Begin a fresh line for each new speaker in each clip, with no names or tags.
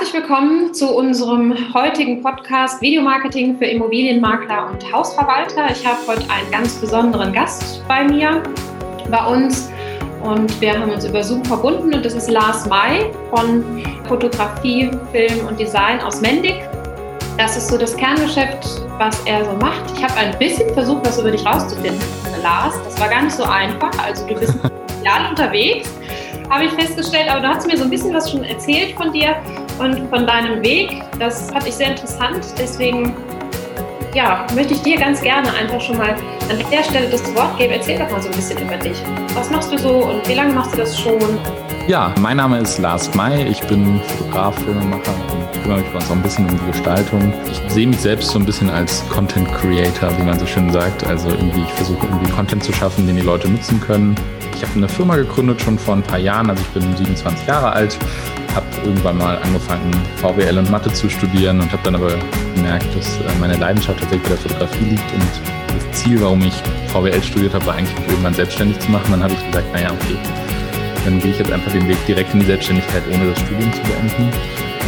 Herzlich willkommen zu unserem heutigen Podcast Videomarketing für Immobilienmakler und Hausverwalter. Ich habe heute einen ganz besonderen Gast bei mir, bei uns. Und wir haben uns über Zoom verbunden und das ist Lars May von Fotografie, Film und Design aus Mendig. Das ist so das Kerngeschäft, was er so macht. Ich habe ein bisschen versucht, was über dich rauszufinden, Lars. Das war gar nicht so einfach. Also du bist ideal unterwegs habe ich festgestellt, aber du hast mir so ein bisschen was schon erzählt von dir und von deinem Weg. Das fand ich sehr interessant. Deswegen ja, möchte ich dir ganz gerne einfach schon mal an der Stelle das Wort geben. Erzähl doch mal so ein bisschen über dich. Was machst du so und wie lange machst du das schon?
Ja, mein Name ist Lars May. Ich bin Fotograf, Filmemacher und kümmere mich bei uns auch ein bisschen um die Gestaltung. Ich sehe mich selbst so ein bisschen als Content Creator, wie man so schön sagt. Also irgendwie, ich versuche irgendwie Content zu schaffen, den die Leute nutzen können. Ich habe eine Firma gegründet schon vor ein paar Jahren, also ich bin 27 Jahre alt, habe irgendwann mal angefangen, VWL und Mathe zu studieren und habe dann aber gemerkt, dass äh, meine Leidenschaft tatsächlich bei der Fotografie liegt und das Ziel, warum ich VWL studiert habe, war eigentlich irgendwann selbstständig zu machen. Dann habe ich gesagt, naja, okay, dann gehe ich jetzt einfach den Weg direkt in die Selbstständigkeit, ohne das Studium zu beenden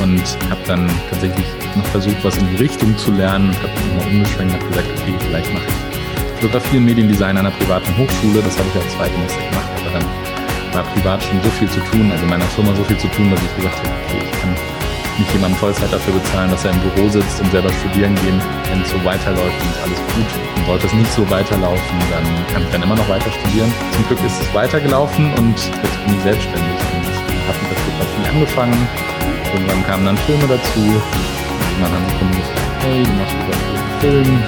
und habe dann tatsächlich noch versucht, was in die Richtung zu lernen und habe immer umgeschwenkt und habe gesagt, okay, vielleicht mache ich Fotografie und Mediendesign an einer privaten Hochschule. Das habe ich als Zweitsemester gemacht, aber dann war privat schon so viel zu tun, also in meiner Firma so viel zu tun, dass ich gesagt habe, okay, ich kann nicht jemanden Vollzeit dafür bezahlen, dass er im Büro sitzt und selber studieren gehen. Wenn es so weiterläuft, dann ist alles gut. Und sollte es nicht so weiterlaufen, dann kann ich dann immer noch weiter studieren. Zum Glück ist es weitergelaufen und jetzt bin ich selbstständig und habe mit der Fotografie angefangen. Irgendwann kamen dann Filme dazu. Dann haben die Kunden gesagt, hey, du machst Film,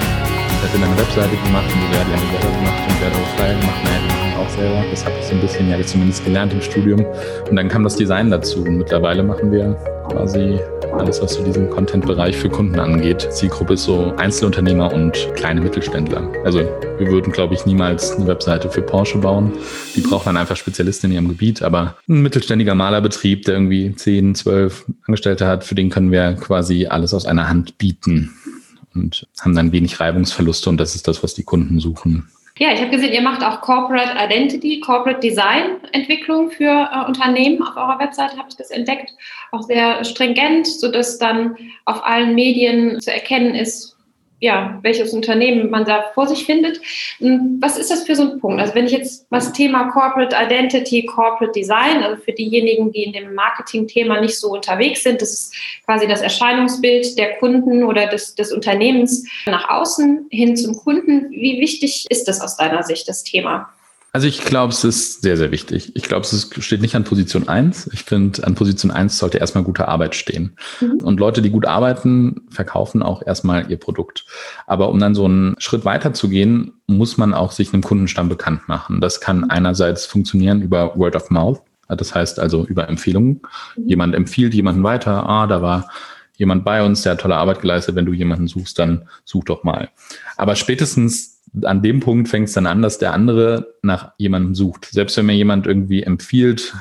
dann eine Webseite gemacht und wer die eine selber gemacht und wer auch Flyer gemacht, naja, die machen auch selber. Das habe ich so ein bisschen ja zumindest gelernt im Studium. Und dann kam das Design dazu und mittlerweile machen wir quasi alles, was so diesen Content-Bereich für Kunden angeht. Zielgruppe ist so Einzelunternehmer und kleine Mittelständler. Also wir würden, glaube ich, niemals eine Webseite für Porsche bauen. Die braucht dann einfach Spezialisten in ihrem Gebiet. Aber ein mittelständiger Malerbetrieb, der irgendwie 10, 12 Angestellte hat, für den können wir quasi alles aus einer Hand bieten und haben dann wenig Reibungsverluste und das ist das, was die Kunden suchen.
Ja, ich habe gesehen, ihr macht auch Corporate Identity, Corporate Design Entwicklung für äh, Unternehmen. Auf eurer Webseite habe ich das entdeckt. Auch sehr stringent, sodass dann auf allen Medien zu erkennen ist, ja, welches Unternehmen man da vor sich findet. Hm, was ist das für so ein Punkt? Also wenn ich jetzt das Thema Corporate Identity, Corporate Design, also für diejenigen, die in dem Marketing-Thema nicht so unterwegs sind, das ist quasi das Erscheinungsbild der Kunden oder des, des Unternehmens nach außen hin zum Kunden. Wie wichtig ist das aus deiner Sicht, das Thema?
Also ich glaube, es ist sehr, sehr wichtig. Ich glaube, es steht nicht an Position eins. Ich finde, an Position eins sollte erstmal gute Arbeit stehen. Mhm. Und Leute, die gut arbeiten, verkaufen auch erstmal ihr Produkt. Aber um dann so einen Schritt weiter zu gehen, muss man auch sich einem Kundenstamm bekannt machen. Das kann einerseits funktionieren über Word of Mouth. Das heißt also über Empfehlungen. Mhm. Jemand empfiehlt jemanden weiter. Ah, da war jemand bei uns, der hat tolle Arbeit geleistet. Wenn du jemanden suchst, dann such doch mal. Aber spätestens an dem Punkt fängt es dann an, dass der andere nach jemandem sucht. Selbst wenn mir jemand irgendwie empfiehlt,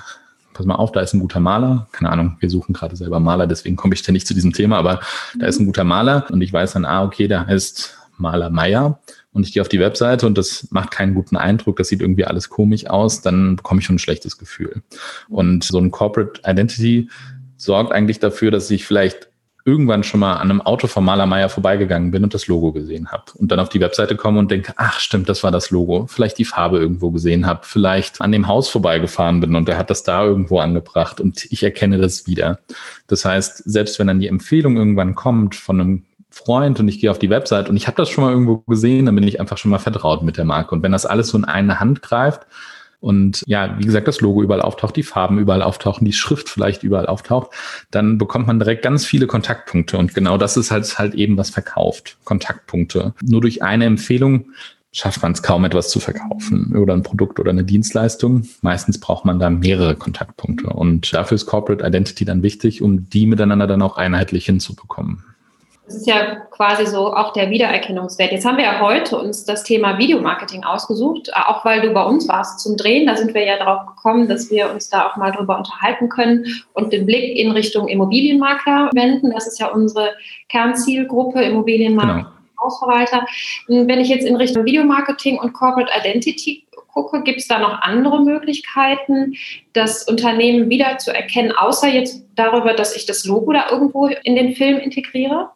pass mal auf, da ist ein guter Maler. Keine Ahnung, wir suchen gerade selber Maler, deswegen komme ich da nicht zu diesem Thema, aber da ist ein guter Maler und ich weiß dann, ah, okay, der heißt Maler Meier und ich gehe auf die Webseite und das macht keinen guten Eindruck, das sieht irgendwie alles komisch aus, dann bekomme ich schon ein schlechtes Gefühl. Und so ein Corporate Identity sorgt eigentlich dafür, dass ich vielleicht irgendwann schon mal an einem Auto von Malermeier vorbeigegangen bin und das Logo gesehen habe. Und dann auf die Webseite komme und denke, ach stimmt, das war das Logo. Vielleicht die Farbe irgendwo gesehen habe, vielleicht an dem Haus vorbeigefahren bin und der hat das da irgendwo angebracht und ich erkenne das wieder. Das heißt, selbst wenn dann die Empfehlung irgendwann kommt von einem Freund und ich gehe auf die Website und ich habe das schon mal irgendwo gesehen, dann bin ich einfach schon mal vertraut mit der Marke. Und wenn das alles so in eine Hand greift, und ja, wie gesagt, das Logo überall auftaucht, die Farben überall auftauchen, die Schrift vielleicht überall auftaucht, dann bekommt man direkt ganz viele Kontaktpunkte. Und genau das ist halt, halt eben was verkauft. Kontaktpunkte. Nur durch eine Empfehlung schafft man es kaum etwas zu verkaufen oder ein Produkt oder eine Dienstleistung. Meistens braucht man da mehrere Kontaktpunkte. Und dafür ist Corporate Identity dann wichtig, um die miteinander dann auch einheitlich hinzubekommen.
Das ist ja quasi so auch der Wiedererkennungswert. Jetzt haben wir ja heute uns das Thema Videomarketing ausgesucht, auch weil du bei uns warst zum Drehen. Da sind wir ja darauf gekommen, dass wir uns da auch mal drüber unterhalten können und den Blick in Richtung Immobilienmakler wenden. Das ist ja unsere Kernzielgruppe, Immobilienmakler. Genau. Hausverwalter. Wenn ich jetzt in Richtung Videomarketing und Corporate Identity gucke, gibt es da noch andere Möglichkeiten, das Unternehmen wieder zu erkennen, außer jetzt darüber, dass ich das Logo da irgendwo in den Film integriere?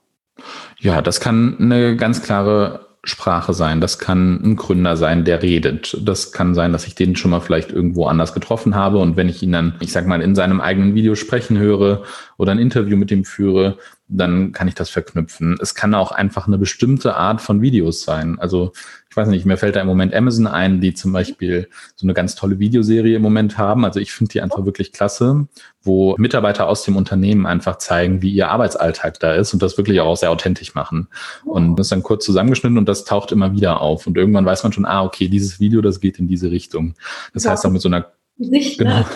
Ja, das kann eine ganz klare Sprache sein. Das kann ein Gründer sein, der redet. Das kann sein, dass ich den schon mal vielleicht irgendwo anders getroffen habe. Und wenn ich ihn dann, ich sag mal, in seinem eigenen Video sprechen höre oder ein Interview mit ihm führe, dann kann ich das verknüpfen. Es kann auch einfach eine bestimmte Art von Videos sein. Also weiß nicht, mir fällt da im Moment Amazon ein, die zum Beispiel so eine ganz tolle Videoserie im Moment haben. Also ich finde die einfach wirklich klasse, wo Mitarbeiter aus dem Unternehmen einfach zeigen, wie ihr Arbeitsalltag da ist und das wirklich auch sehr authentisch machen. Und das ist dann kurz zusammengeschnitten und das taucht immer wieder auf. Und irgendwann weiß man schon, ah, okay, dieses Video, das geht in diese Richtung. Das ja. heißt auch mit so einer
Gesicht, genau. ne?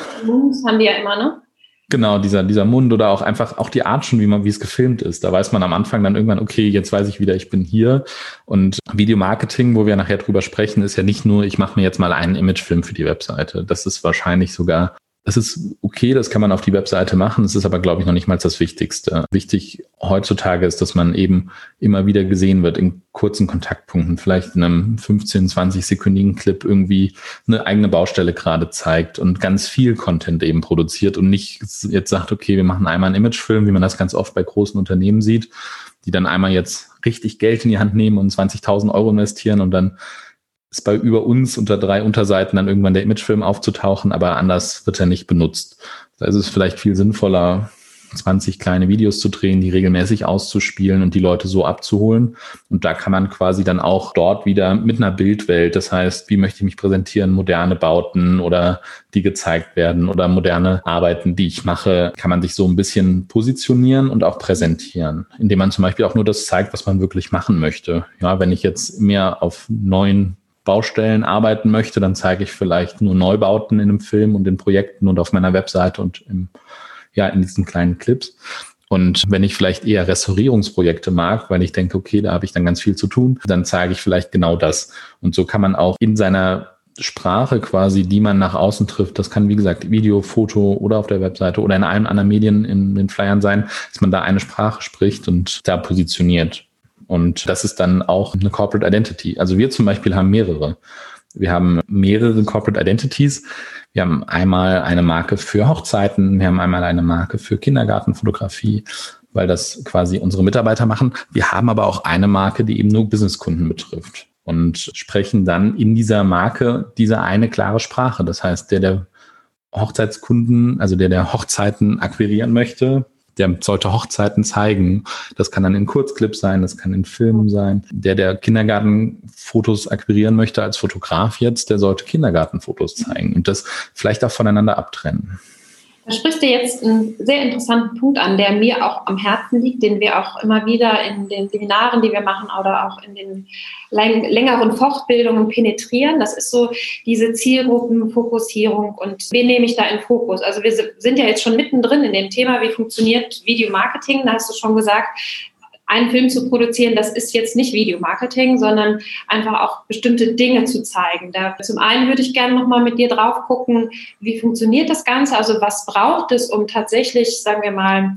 haben die ja immer, ne?
Genau, dieser, dieser Mund oder auch einfach auch die Art schon, wie man, wie es gefilmt ist. Da weiß man am Anfang dann irgendwann, okay, jetzt weiß ich wieder, ich bin hier. Und Videomarketing, wo wir nachher drüber sprechen, ist ja nicht nur, ich mache mir jetzt mal einen Imagefilm für die Webseite. Das ist wahrscheinlich sogar das ist okay, das kann man auf die Webseite machen. Es ist aber, glaube ich, noch nicht mal das Wichtigste. Wichtig heutzutage ist, dass man eben immer wieder gesehen wird in kurzen Kontaktpunkten, vielleicht in einem 15, 20 sekündigen Clip irgendwie eine eigene Baustelle gerade zeigt und ganz viel Content eben produziert und nicht jetzt sagt, okay, wir machen einmal einen Imagefilm, wie man das ganz oft bei großen Unternehmen sieht, die dann einmal jetzt richtig Geld in die Hand nehmen und 20.000 Euro investieren und dann ist bei über uns unter drei Unterseiten dann irgendwann der Imagefilm aufzutauchen, aber anders wird er nicht benutzt. Da ist es vielleicht viel sinnvoller, 20 kleine Videos zu drehen, die regelmäßig auszuspielen und die Leute so abzuholen. Und da kann man quasi dann auch dort wieder mit einer Bildwelt, das heißt, wie möchte ich mich präsentieren, moderne Bauten oder die gezeigt werden oder moderne Arbeiten, die ich mache, kann man sich so ein bisschen positionieren und auch präsentieren, indem man zum Beispiel auch nur das zeigt, was man wirklich machen möchte. Ja, wenn ich jetzt mehr auf neuen Baustellen arbeiten möchte, dann zeige ich vielleicht nur Neubauten in einem Film und in Projekten und auf meiner Webseite und im, ja, in diesen kleinen Clips. Und wenn ich vielleicht eher Restaurierungsprojekte mag, weil ich denke, okay, da habe ich dann ganz viel zu tun, dann zeige ich vielleicht genau das. Und so kann man auch in seiner Sprache quasi, die man nach außen trifft, das kann wie gesagt Video, Foto oder auf der Webseite oder in allen anderen Medien in den Flyern sein, dass man da eine Sprache spricht und da positioniert. Und das ist dann auch eine Corporate Identity. Also wir zum Beispiel haben mehrere. Wir haben mehrere Corporate Identities. Wir haben einmal eine Marke für Hochzeiten, wir haben einmal eine Marke für Kindergartenfotografie, weil das quasi unsere Mitarbeiter machen. Wir haben aber auch eine Marke, die eben nur Businesskunden betrifft und sprechen dann in dieser Marke diese eine klare Sprache. Das heißt, der, der Hochzeitskunden, also der, der Hochzeiten akquirieren möchte, der sollte Hochzeiten zeigen. Das kann dann in Kurzclips sein, das kann in Filmen sein. Der, der Kindergartenfotos akquirieren möchte als Fotograf jetzt, der sollte Kindergartenfotos zeigen und das vielleicht auch voneinander abtrennen.
Da sprichst du jetzt einen sehr interessanten Punkt an, der mir auch am Herzen liegt, den wir auch immer wieder in den Seminaren, die wir machen oder auch in den längeren Fortbildungen penetrieren. Das ist so diese Zielgruppenfokussierung und wen nehme ich da in Fokus? Also wir sind ja jetzt schon mittendrin in dem Thema, wie funktioniert Videomarketing. Da hast du schon gesagt, einen Film zu produzieren, das ist jetzt nicht Videomarketing, sondern einfach auch bestimmte Dinge zu zeigen. Da, zum einen würde ich gerne nochmal mit dir drauf gucken, wie funktioniert das Ganze? Also was braucht es, um tatsächlich, sagen wir mal,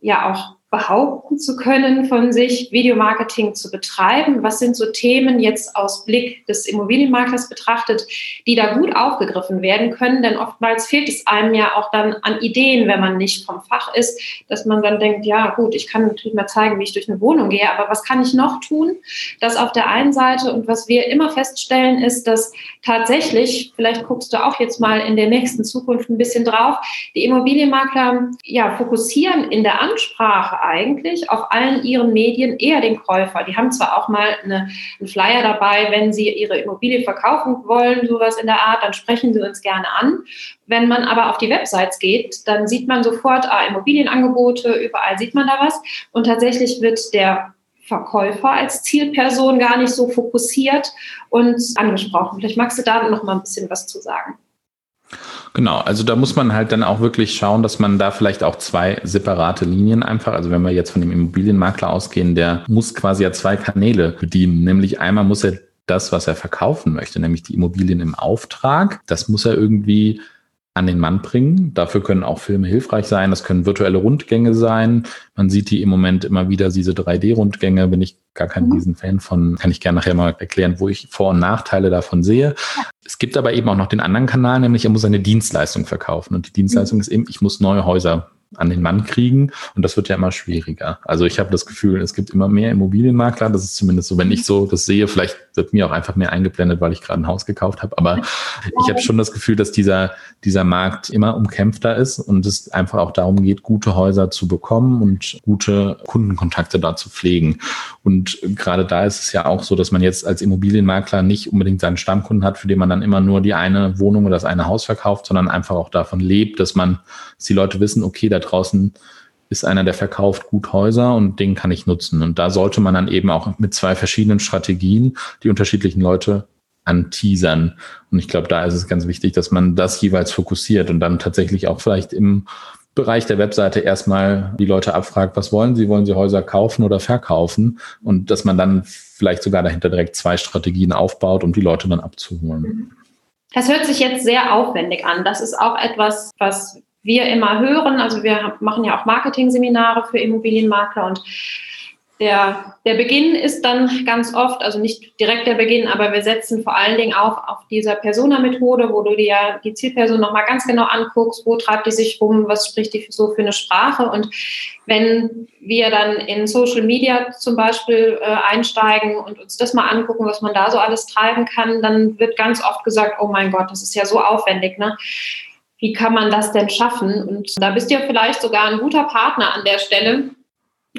ja auch behaupten zu können von sich, Videomarketing zu betreiben? Was sind so Themen jetzt aus Blick des Immobilienmaklers betrachtet, die da gut aufgegriffen werden können? Denn oftmals fehlt es einem ja auch dann an Ideen, wenn man nicht vom Fach ist, dass man dann denkt, ja gut, ich kann natürlich mal zeigen, wie ich durch eine Wohnung gehe, aber was kann ich noch tun? Das auf der einen Seite und was wir immer feststellen ist, dass tatsächlich, vielleicht guckst du auch jetzt mal in der nächsten Zukunft ein bisschen drauf, die Immobilienmakler ja fokussieren in der Ansprache eigentlich auf allen ihren Medien eher den Käufer. Die haben zwar auch mal eine, einen Flyer dabei, wenn sie ihre Immobilie verkaufen wollen, sowas in der Art, dann sprechen sie uns gerne an. Wenn man aber auf die Websites geht, dann sieht man sofort ah, Immobilienangebote, überall sieht man da was. Und tatsächlich wird der Verkäufer als Zielperson gar nicht so fokussiert und angesprochen. Vielleicht magst du da noch mal ein bisschen was zu sagen.
Genau, also da muss man halt dann auch wirklich schauen, dass man da vielleicht auch zwei separate Linien einfach, also wenn wir jetzt von dem Immobilienmakler ausgehen, der muss quasi ja zwei Kanäle bedienen. Nämlich einmal muss er das, was er verkaufen möchte, nämlich die Immobilien im Auftrag, das muss er irgendwie an den Mann bringen. Dafür können auch Filme hilfreich sein. Das können virtuelle Rundgänge sein. Man sieht die im Moment immer wieder, diese 3D-Rundgänge. Bin ich gar kein mhm. Riesenfan von. Kann ich gerne nachher mal erklären, wo ich Vor- und Nachteile davon sehe. Es gibt aber eben auch noch den anderen Kanal, nämlich er muss eine Dienstleistung verkaufen. Und die Dienstleistung mhm. ist eben, ich muss neue Häuser an den Mann kriegen. Und das wird ja immer schwieriger. Also ich habe das Gefühl, es gibt immer mehr Immobilienmakler. Das ist zumindest so, wenn ich so das sehe. Vielleicht wird mir auch einfach mehr eingeblendet, weil ich gerade ein Haus gekauft habe. Aber ich habe schon das Gefühl, dass dieser, dieser Markt immer umkämpfter ist und es einfach auch darum geht, gute Häuser zu bekommen und gute Kundenkontakte da zu pflegen. Und gerade da ist es ja auch so, dass man jetzt als Immobilienmakler nicht unbedingt seinen Stammkunden hat, für den man dann immer nur die eine Wohnung oder das eine Haus verkauft, sondern einfach auch davon lebt, dass man, dass die Leute wissen, okay, da draußen ist einer, der verkauft gut Häuser und den kann ich nutzen. Und da sollte man dann eben auch mit zwei verschiedenen Strategien die unterschiedlichen Leute anteasern. Und ich glaube, da ist es ganz wichtig, dass man das jeweils fokussiert und dann tatsächlich auch vielleicht im Bereich der Webseite erstmal die Leute abfragt, was wollen sie? Wollen sie Häuser kaufen oder verkaufen? Und dass man dann vielleicht sogar dahinter direkt zwei Strategien aufbaut, um die Leute dann abzuholen.
Das hört sich jetzt sehr aufwendig an. Das ist auch etwas, was wir immer hören. Also wir machen ja auch Marketing-Seminare für Immobilienmakler und der, der Beginn ist dann ganz oft, also nicht direkt der Beginn, aber wir setzen vor allen Dingen auch auf dieser Persona-Methode, wo du dir die Zielperson nochmal ganz genau anguckst, wo treibt die sich rum, was spricht die so für eine Sprache. Und wenn wir dann in Social Media zum Beispiel äh, einsteigen und uns das mal angucken, was man da so alles treiben kann, dann wird ganz oft gesagt, oh mein Gott, das ist ja so aufwendig. Ne? Wie kann man das denn schaffen? Und da bist du ja vielleicht sogar ein guter Partner an der Stelle,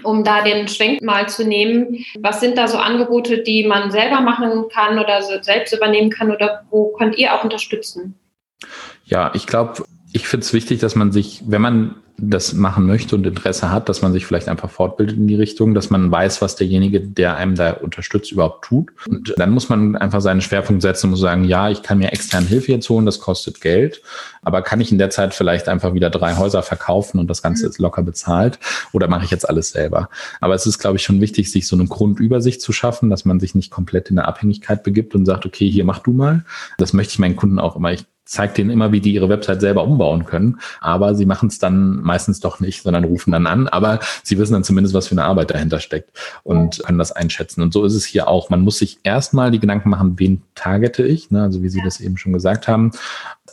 um da den Schwenk mal zu nehmen. Was sind da so Angebote, die man selber machen kann oder selbst übernehmen kann oder wo könnt ihr auch unterstützen?
Ja, ich glaube, ich finde es wichtig, dass man sich, wenn man das machen möchte und Interesse hat, dass man sich vielleicht einfach fortbildet in die Richtung, dass man weiß, was derjenige, der einem da unterstützt, überhaupt tut. Und dann muss man einfach seinen Schwerpunkt setzen und muss sagen, ja, ich kann mir externe Hilfe jetzt holen, das kostet Geld, aber kann ich in der Zeit vielleicht einfach wieder drei Häuser verkaufen und das Ganze ist locker bezahlt oder mache ich jetzt alles selber? Aber es ist, glaube ich, schon wichtig, sich so eine Grundübersicht zu schaffen, dass man sich nicht komplett in eine Abhängigkeit begibt und sagt, okay, hier mach du mal. Das möchte ich meinen Kunden auch immer. Ich zeigt denen immer, wie die ihre Website selber umbauen können. Aber sie machen es dann meistens doch nicht, sondern rufen dann an. Aber sie wissen dann zumindest, was für eine Arbeit dahinter steckt und können das einschätzen. Und so ist es hier auch. Man muss sich erstmal die Gedanken machen, wen targete ich, ne? also wie Sie das eben schon gesagt haben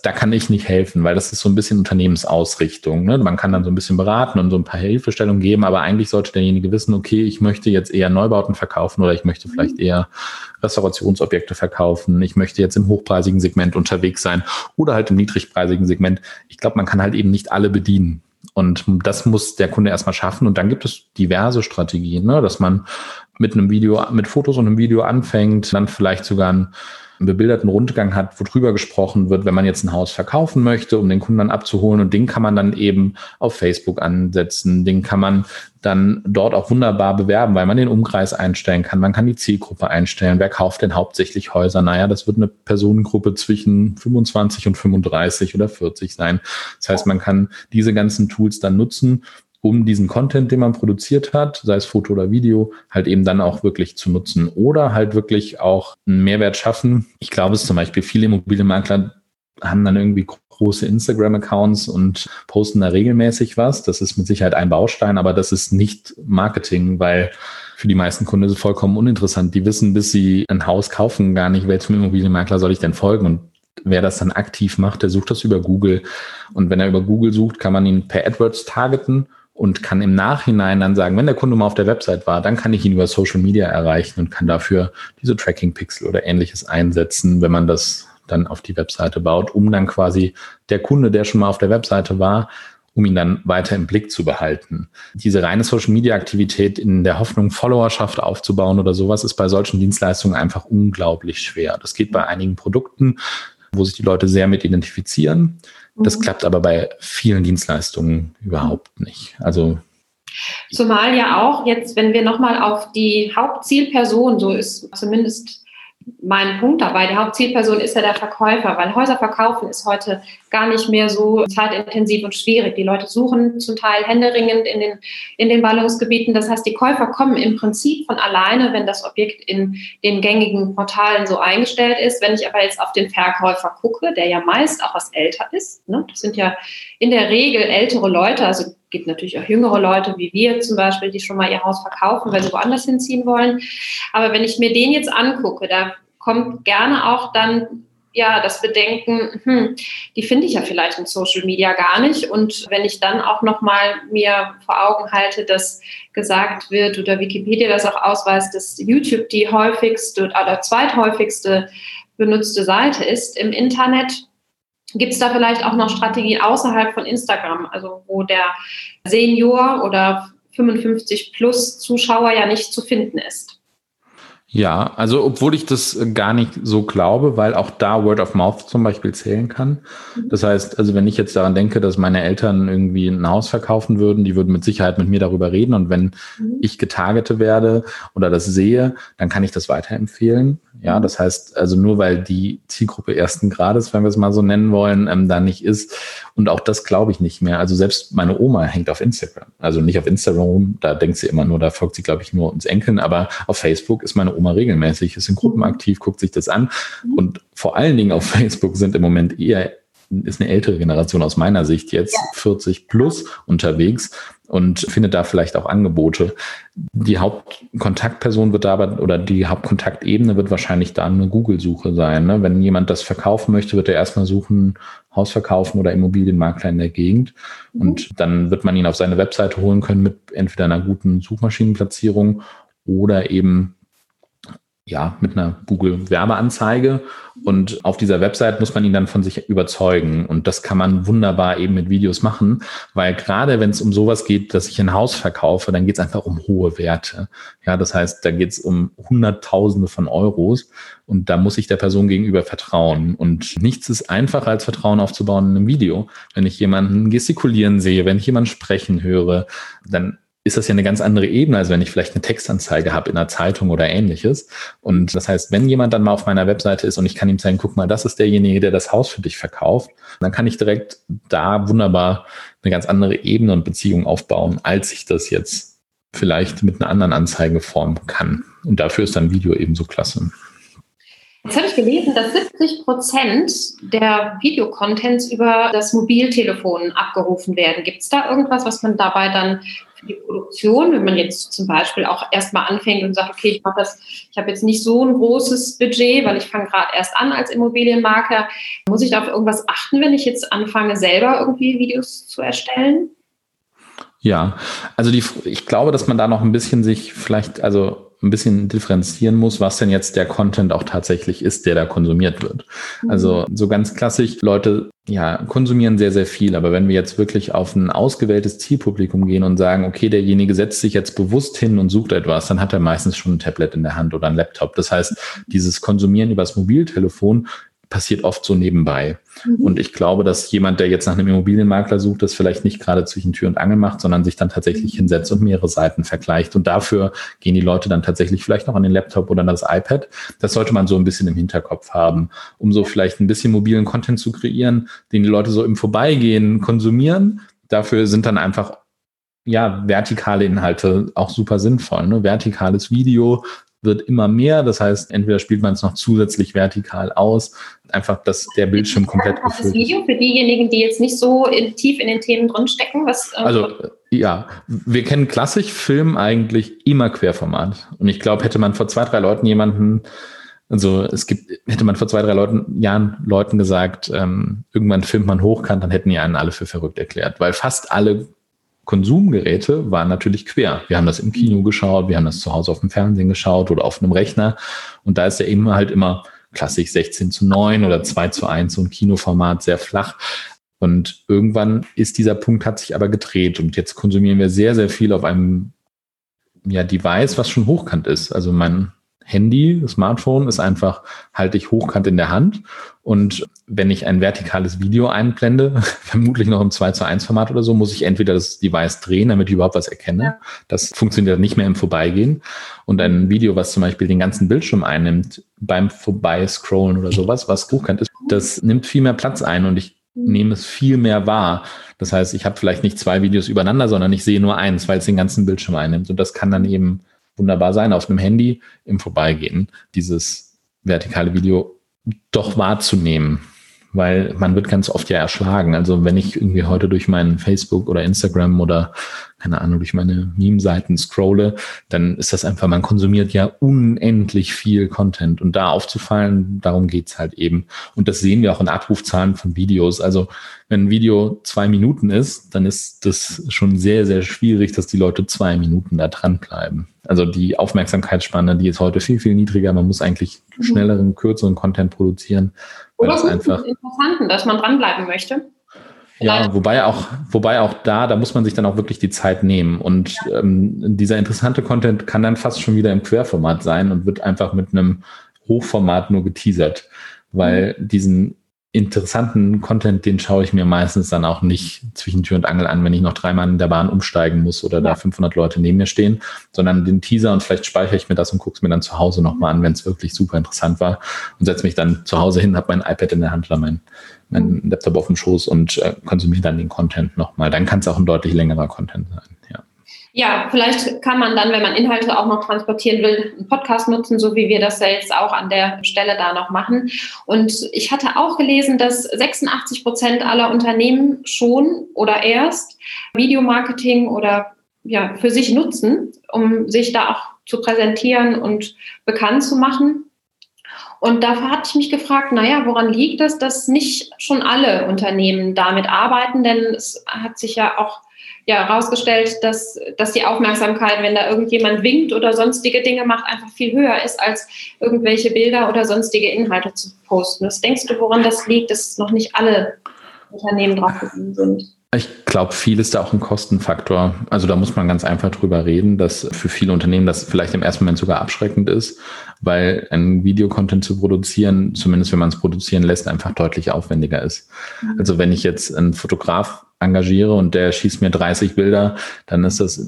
da kann ich nicht helfen, weil das ist so ein bisschen Unternehmensausrichtung. Ne? Man kann dann so ein bisschen beraten und so ein paar Hilfestellungen geben, aber eigentlich sollte derjenige wissen, okay, ich möchte jetzt eher Neubauten verkaufen oder ich möchte vielleicht eher Restaurationsobjekte verkaufen. Ich möchte jetzt im hochpreisigen Segment unterwegs sein oder halt im niedrigpreisigen Segment. Ich glaube, man kann halt eben nicht alle bedienen. Und das muss der Kunde erstmal schaffen. Und dann gibt es diverse Strategien, ne? dass man mit einem Video, mit Fotos und einem Video anfängt, dann vielleicht sogar ein einen bebilderten Rundgang hat, wo drüber gesprochen wird, wenn man jetzt ein Haus verkaufen möchte, um den Kunden dann abzuholen. Und den kann man dann eben auf Facebook ansetzen. Den kann man dann dort auch wunderbar bewerben, weil man den Umkreis einstellen kann. Man kann die Zielgruppe einstellen. Wer kauft denn hauptsächlich Häuser? Naja, das wird eine Personengruppe zwischen 25 und 35 oder 40 sein. Das heißt, man kann diese ganzen Tools dann nutzen, um diesen Content, den man produziert hat, sei es Foto oder Video, halt eben dann auch wirklich zu nutzen oder halt wirklich auch einen Mehrwert schaffen. Ich glaube, es zum Beispiel viele Immobilienmakler haben dann irgendwie große Instagram-Accounts und posten da regelmäßig was. Das ist mit Sicherheit ein Baustein, aber das ist nicht Marketing, weil für die meisten Kunden ist es vollkommen uninteressant. Die wissen, bis sie ein Haus kaufen, gar nicht, welchem Immobilienmakler soll ich denn folgen und wer das dann aktiv macht, der sucht das über Google. Und wenn er über Google sucht, kann man ihn per AdWords targeten und kann im Nachhinein dann sagen, wenn der Kunde mal auf der Website war, dann kann ich ihn über Social Media erreichen und kann dafür diese Tracking-Pixel oder ähnliches einsetzen, wenn man das dann auf die Webseite baut, um dann quasi der Kunde, der schon mal auf der Webseite war, um ihn dann weiter im Blick zu behalten. Diese reine Social-Media-Aktivität in der Hoffnung, Followerschaft aufzubauen oder sowas, ist bei solchen Dienstleistungen einfach unglaublich schwer. Das geht bei einigen Produkten, wo sich die Leute sehr mit identifizieren. Das mhm. klappt aber bei vielen Dienstleistungen überhaupt nicht. Also
Zumal ja auch jetzt, wenn wir nochmal auf die Hauptzielperson, so ist zumindest mein Punkt dabei. Die Hauptzielperson ist ja der Verkäufer, weil Häuser verkaufen ist heute gar nicht mehr so zeitintensiv und schwierig. Die Leute suchen zum Teil händeringend in den, in den Ballungsgebieten. Das heißt, die Käufer kommen im Prinzip von alleine, wenn das Objekt in den gängigen Portalen so eingestellt ist. Wenn ich aber jetzt auf den Verkäufer gucke, der ja meist auch was älter ist, ne? das sind ja in der Regel ältere Leute, also gibt natürlich auch jüngere Leute wie wir zum Beispiel, die schon mal ihr Haus verkaufen, weil sie woanders hinziehen wollen. Aber wenn ich mir den jetzt angucke, da kommt gerne auch dann ja das Bedenken, hm, die finde ich ja vielleicht in Social Media gar nicht. Und wenn ich dann auch nochmal mir vor Augen halte, dass gesagt wird oder Wikipedia das auch ausweist, dass YouTube die häufigste oder zweithäufigste benutzte Seite ist im Internet, Gibt es da vielleicht auch noch Strategien außerhalb von Instagram, also wo der Senior oder 55 plus Zuschauer ja nicht zu finden ist?
Ja, also obwohl ich das gar nicht so glaube, weil auch da Word of Mouth zum Beispiel zählen kann. Mhm. Das heißt, also wenn ich jetzt daran denke, dass meine Eltern irgendwie ein Haus verkaufen würden, die würden mit Sicherheit mit mir darüber reden und wenn mhm. ich getargete werde oder das sehe, dann kann ich das weiterempfehlen. Ja, mhm. das heißt, also nur weil die Zielgruppe ersten Grades, wenn wir es mal so nennen wollen, ähm, da nicht ist. Und auch das glaube ich nicht mehr. Also selbst meine Oma hängt auf Instagram. Also nicht auf Instagram, da denkt sie immer nur, da folgt sie, glaube ich, nur uns Enkeln, aber auf Facebook ist meine Oma regelmäßig, ist in Gruppen mhm. aktiv, guckt sich das an. Und vor allen Dingen auf Facebook sind im Moment eher ist eine ältere Generation aus meiner Sicht jetzt ja. 40 plus unterwegs und findet da vielleicht auch Angebote. Die Hauptkontaktperson wird dabei oder die Hauptkontaktebene wird wahrscheinlich da eine Google-Suche sein. Ne? Wenn jemand das verkaufen möchte, wird er erstmal suchen, Haus verkaufen oder Immobilienmakler in der Gegend. Mhm. Und dann wird man ihn auf seine Webseite holen können mit entweder einer guten Suchmaschinenplatzierung oder eben ja, mit einer Google-Werbeanzeige. Und auf dieser Website muss man ihn dann von sich überzeugen. Und das kann man wunderbar eben mit Videos machen, weil gerade wenn es um sowas geht, dass ich ein Haus verkaufe, dann geht es einfach um hohe Werte. Ja, das heißt, da geht es um Hunderttausende von Euros. Und da muss ich der Person gegenüber vertrauen. Und nichts ist einfacher als Vertrauen aufzubauen in einem Video. Wenn ich jemanden gestikulieren sehe, wenn ich jemanden sprechen höre, dann ist das ja eine ganz andere Ebene, als wenn ich vielleicht eine Textanzeige habe in einer Zeitung oder ähnliches. Und das heißt, wenn jemand dann mal auf meiner Webseite ist und ich kann ihm zeigen, guck mal, das ist derjenige, der das Haus für dich verkauft, dann kann ich direkt da wunderbar eine ganz andere Ebene und Beziehung aufbauen, als ich das jetzt vielleicht mit einer anderen Anzeige formen kann. Und dafür ist dann Video ebenso klasse.
Jetzt habe ich gelesen, dass 70 Prozent der Videocontents über das Mobiltelefon abgerufen werden. Gibt es da irgendwas, was man dabei dann für die Produktion, wenn man jetzt zum Beispiel auch erstmal anfängt und sagt, okay, ich mache das, ich habe jetzt nicht so ein großes Budget, weil ich fange gerade erst an als Immobilienmakler, muss ich da auf irgendwas achten, wenn ich jetzt anfange, selber irgendwie Videos zu erstellen?
Ja, also die, ich glaube, dass man da noch ein bisschen sich vielleicht, also ein bisschen differenzieren muss, was denn jetzt der Content auch tatsächlich ist, der da konsumiert wird. Mhm. Also so ganz klassisch, Leute ja, konsumieren sehr, sehr viel. Aber wenn wir jetzt wirklich auf ein ausgewähltes Zielpublikum gehen und sagen, okay, derjenige setzt sich jetzt bewusst hin und sucht etwas, dann hat er meistens schon ein Tablet in der Hand oder ein Laptop. Das heißt, dieses Konsumieren übers Mobiltelefon passiert oft so nebenbei. Mhm. Und ich glaube, dass jemand, der jetzt nach einem Immobilienmakler sucht, das vielleicht nicht gerade zwischen Tür und Angel macht, sondern sich dann tatsächlich mhm. hinsetzt und mehrere Seiten vergleicht. Und dafür gehen die Leute dann tatsächlich vielleicht noch an den Laptop oder an das iPad. Das sollte man so ein bisschen im Hinterkopf haben, um so vielleicht ein bisschen mobilen Content zu kreieren, den die Leute so im Vorbeigehen konsumieren. Dafür sind dann einfach ja, vertikale Inhalte auch super sinnvoll. Ne? Vertikales Video, wird immer mehr. Das heißt, entweder spielt man es noch zusätzlich vertikal aus, einfach, dass der Bildschirm komplett gefüllt ist.
Video für diejenigen, die jetzt nicht so in, tief in den Themen drinstecken? Was,
äh, also ja, wir kennen klassisch Film eigentlich immer Querformat. Und ich glaube, hätte man vor zwei, drei Leuten jemanden also es gibt, hätte man vor zwei, drei Leuten, Jahren Leuten gesagt, ähm, irgendwann filmt man hochkant, dann hätten die einen alle für verrückt erklärt, weil fast alle Konsumgeräte waren natürlich quer. Wir haben das im Kino geschaut, wir haben das zu Hause auf dem Fernsehen geschaut oder auf einem Rechner. Und da ist ja eben halt immer klassisch 16 zu 9 oder 2 zu 1, so ein Kinoformat sehr flach. Und irgendwann ist dieser Punkt, hat sich aber gedreht. Und jetzt konsumieren wir sehr, sehr viel auf einem ja, Device, was schon hochkant ist. Also mein Handy, Smartphone ist einfach, halte ich hochkant in der Hand. Und wenn ich ein vertikales Video einblende, vermutlich noch im 2 zu 1 Format oder so, muss ich entweder das Device drehen, damit ich überhaupt was erkenne. Das funktioniert nicht mehr im Vorbeigehen. Und ein Video, was zum Beispiel den ganzen Bildschirm einnimmt, beim Vorbeiscrollen oder sowas, was hochkant ist, das nimmt viel mehr Platz ein und ich nehme es viel mehr wahr. Das heißt, ich habe vielleicht nicht zwei Videos übereinander, sondern ich sehe nur eins, weil es den ganzen Bildschirm einnimmt. Und das kann dann eben wunderbar sein, auf einem Handy im Vorbeigehen dieses vertikale Video doch wahrzunehmen. Weil man wird ganz oft ja erschlagen. Also wenn ich irgendwie heute durch meinen Facebook oder Instagram oder keine Ahnung, durch meine Meme-Seiten scrolle, dann ist das einfach, man konsumiert ja unendlich viel Content. Und da aufzufallen, darum geht's halt eben. Und das sehen wir auch in Abrufzahlen von Videos. Also wenn ein Video zwei Minuten ist, dann ist das schon sehr, sehr schwierig, dass die Leute zwei Minuten da dranbleiben. Also die Aufmerksamkeitsspanne, die ist heute viel, viel niedriger. Man muss eigentlich mhm. schnelleren, kürzeren Content produzieren.
Oder es einfach interessanten, dass man dranbleiben möchte.
Ja, wobei auch, wobei auch da, da muss man sich dann auch wirklich die Zeit nehmen. Und ähm, dieser interessante Content kann dann fast schon wieder im Querformat sein und wird einfach mit einem Hochformat nur geteasert. Weil mhm. diesen interessanten Content, den schaue ich mir meistens dann auch nicht zwischen Tür und Angel an, wenn ich noch dreimal in der Bahn umsteigen muss oder ja. da 500 Leute neben mir stehen, sondern den Teaser und vielleicht speichere ich mir das und gucke es mir dann zu Hause nochmal an, wenn es wirklich super interessant war und setze mich dann zu Hause hin, habe mein iPad in der Hand oder mein, mein Laptop auf dem Schoß und äh, konsumiere dann den Content nochmal. Dann kann es auch ein deutlich längerer Content sein. Ja.
Ja, vielleicht kann man dann, wenn man Inhalte auch noch transportieren will, einen Podcast nutzen, so wie wir das jetzt auch an der Stelle da noch machen. Und ich hatte auch gelesen, dass 86 Prozent aller Unternehmen schon oder erst Videomarketing oder ja, für sich nutzen, um sich da auch zu präsentieren und bekannt zu machen. Und dafür hatte ich mich gefragt, naja, woran liegt es, dass nicht schon alle Unternehmen damit arbeiten? Denn es hat sich ja auch ja, herausgestellt, dass, dass die Aufmerksamkeit, wenn da irgendjemand winkt oder sonstige Dinge macht, einfach viel höher ist, als irgendwelche Bilder oder sonstige Inhalte zu posten. Was denkst du, woran das liegt, dass noch nicht alle Unternehmen drauf sind?
Ich glaube, viel ist da auch ein Kostenfaktor. Also da muss man ganz einfach drüber reden, dass für viele Unternehmen das vielleicht im ersten Moment sogar abschreckend ist, weil ein Videocontent zu produzieren, zumindest wenn man es produzieren lässt, einfach deutlich aufwendiger ist. Mhm. Also wenn ich jetzt einen Fotograf engagiere und der schießt mir 30 Bilder, dann ist das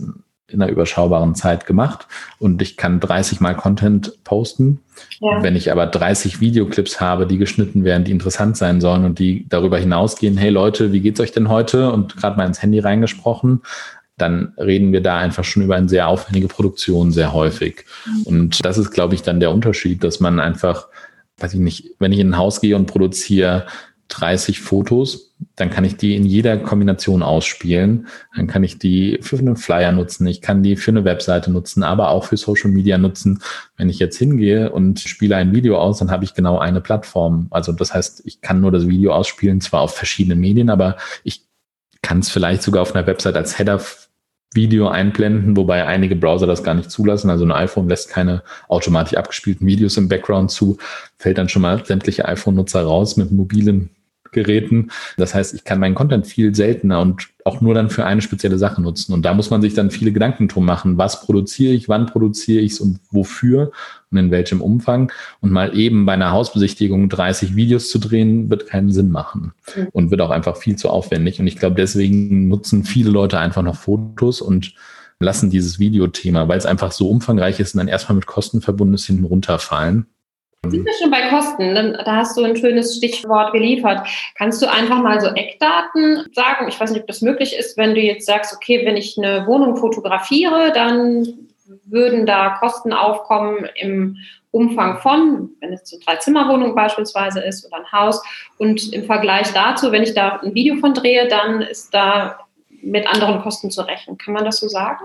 in einer überschaubaren Zeit gemacht und ich kann 30 Mal Content posten. Ja. Wenn ich aber 30 Videoclips habe, die geschnitten werden, die interessant sein sollen und die darüber hinausgehen, hey Leute, wie geht's euch denn heute? Und gerade mal ins Handy reingesprochen, dann reden wir da einfach schon über eine sehr aufwendige Produktion sehr häufig. Mhm. Und das ist, glaube ich, dann der Unterschied, dass man einfach, weiß ich nicht, wenn ich in ein Haus gehe und produziere 30 Fotos, dann kann ich die in jeder Kombination ausspielen. Dann kann ich die für einen Flyer nutzen, ich kann die für eine Webseite nutzen, aber auch für Social Media nutzen. Wenn ich jetzt hingehe und spiele ein Video aus, dann habe ich genau eine Plattform. Also das heißt, ich kann nur das Video ausspielen, zwar auf verschiedenen Medien, aber ich kann es vielleicht sogar auf einer Website als Header Video einblenden, wobei einige Browser das gar nicht zulassen. Also ein iPhone lässt keine automatisch abgespielten Videos im Background zu, fällt dann schon mal sämtliche iPhone-Nutzer raus mit mobilen Geräten. Das heißt, ich kann meinen Content viel seltener und auch nur dann für eine spezielle Sache nutzen. Und da muss man sich dann viele Gedanken drum machen. Was produziere ich, wann produziere ich es und wofür und in welchem Umfang? Und mal eben bei einer Hausbesichtigung 30 Videos zu drehen, wird keinen Sinn machen und wird auch einfach viel zu aufwendig. Und ich glaube, deswegen nutzen viele Leute einfach noch Fotos und lassen dieses Videothema, weil es einfach so umfangreich ist und dann erstmal mit Kosten verbunden ist, hinten runterfallen.
Sind wir schon bei Kosten? Da hast du ein schönes Stichwort geliefert. Kannst du einfach mal so Eckdaten sagen? Ich weiß nicht, ob das möglich ist, wenn du jetzt sagst, okay, wenn ich eine Wohnung fotografiere, dann würden da Kosten aufkommen im Umfang von, wenn es eine Drei-Zimmer-Wohnung beispielsweise ist oder ein Haus. Und im Vergleich dazu, wenn ich da ein Video von drehe, dann ist da mit anderen Kosten zu rechnen. Kann man das so sagen?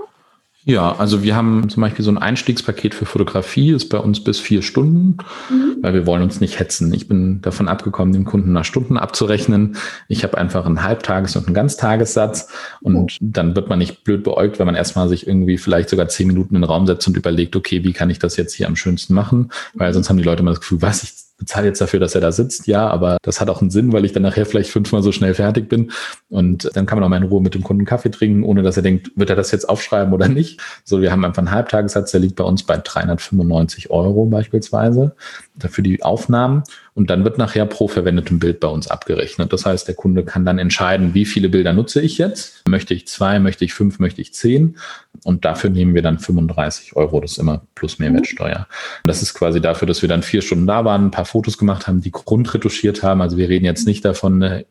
Ja, also wir haben zum Beispiel so ein Einstiegspaket für Fotografie, ist bei uns bis vier Stunden, mhm. weil wir wollen uns nicht hetzen. Ich bin davon abgekommen, dem Kunden nach Stunden abzurechnen. Ich habe einfach einen Halbtages- und einen Ganztagessatz und mhm. dann wird man nicht blöd beäugt, wenn man erstmal sich irgendwie vielleicht sogar zehn Minuten in den Raum setzt und überlegt, okay, wie kann ich das jetzt hier am schönsten machen? Weil sonst haben die Leute immer das Gefühl, was, ich bezahle jetzt dafür, dass er da sitzt, ja, aber das hat auch einen Sinn, weil ich dann nachher vielleicht fünfmal so schnell fertig bin. Und dann kann man auch mal in Ruhe mit dem Kunden Kaffee trinken, ohne dass er denkt, wird er das jetzt aufschreiben oder nicht. So, wir haben einfach einen Halbtagessatz, der liegt bei uns bei 395 Euro beispielsweise für die Aufnahmen. Und dann wird nachher pro verwendetem Bild bei uns abgerechnet. Das heißt, der Kunde kann dann entscheiden, wie viele Bilder nutze ich jetzt? Möchte ich zwei, möchte ich fünf, möchte ich zehn? Und dafür nehmen wir dann 35 Euro. Das ist immer plus Mehrwertsteuer. Das ist quasi dafür, dass wir dann vier Stunden da waren, ein paar Fotos gemacht haben, die grundretuschiert haben. Also wir reden jetzt nicht davon, eine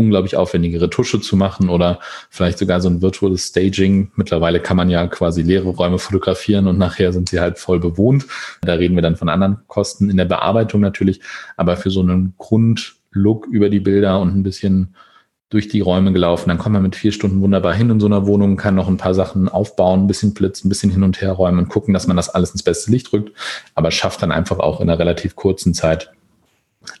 unglaublich aufwendige Retusche zu machen oder vielleicht sogar so ein virtuelles Staging. Mittlerweile kann man ja quasi leere Räume fotografieren und nachher sind sie halt voll bewohnt. Da reden wir dann von anderen Kosten in der Bearbeitung natürlich, aber für so einen Grundlook über die Bilder und ein bisschen durch die Räume gelaufen. Dann kommt man mit vier Stunden wunderbar hin in so einer Wohnung, kann noch ein paar Sachen aufbauen, ein bisschen blitzen, ein bisschen hin und her räumen und gucken, dass man das alles ins beste Licht rückt, aber schafft dann einfach auch in einer relativ kurzen Zeit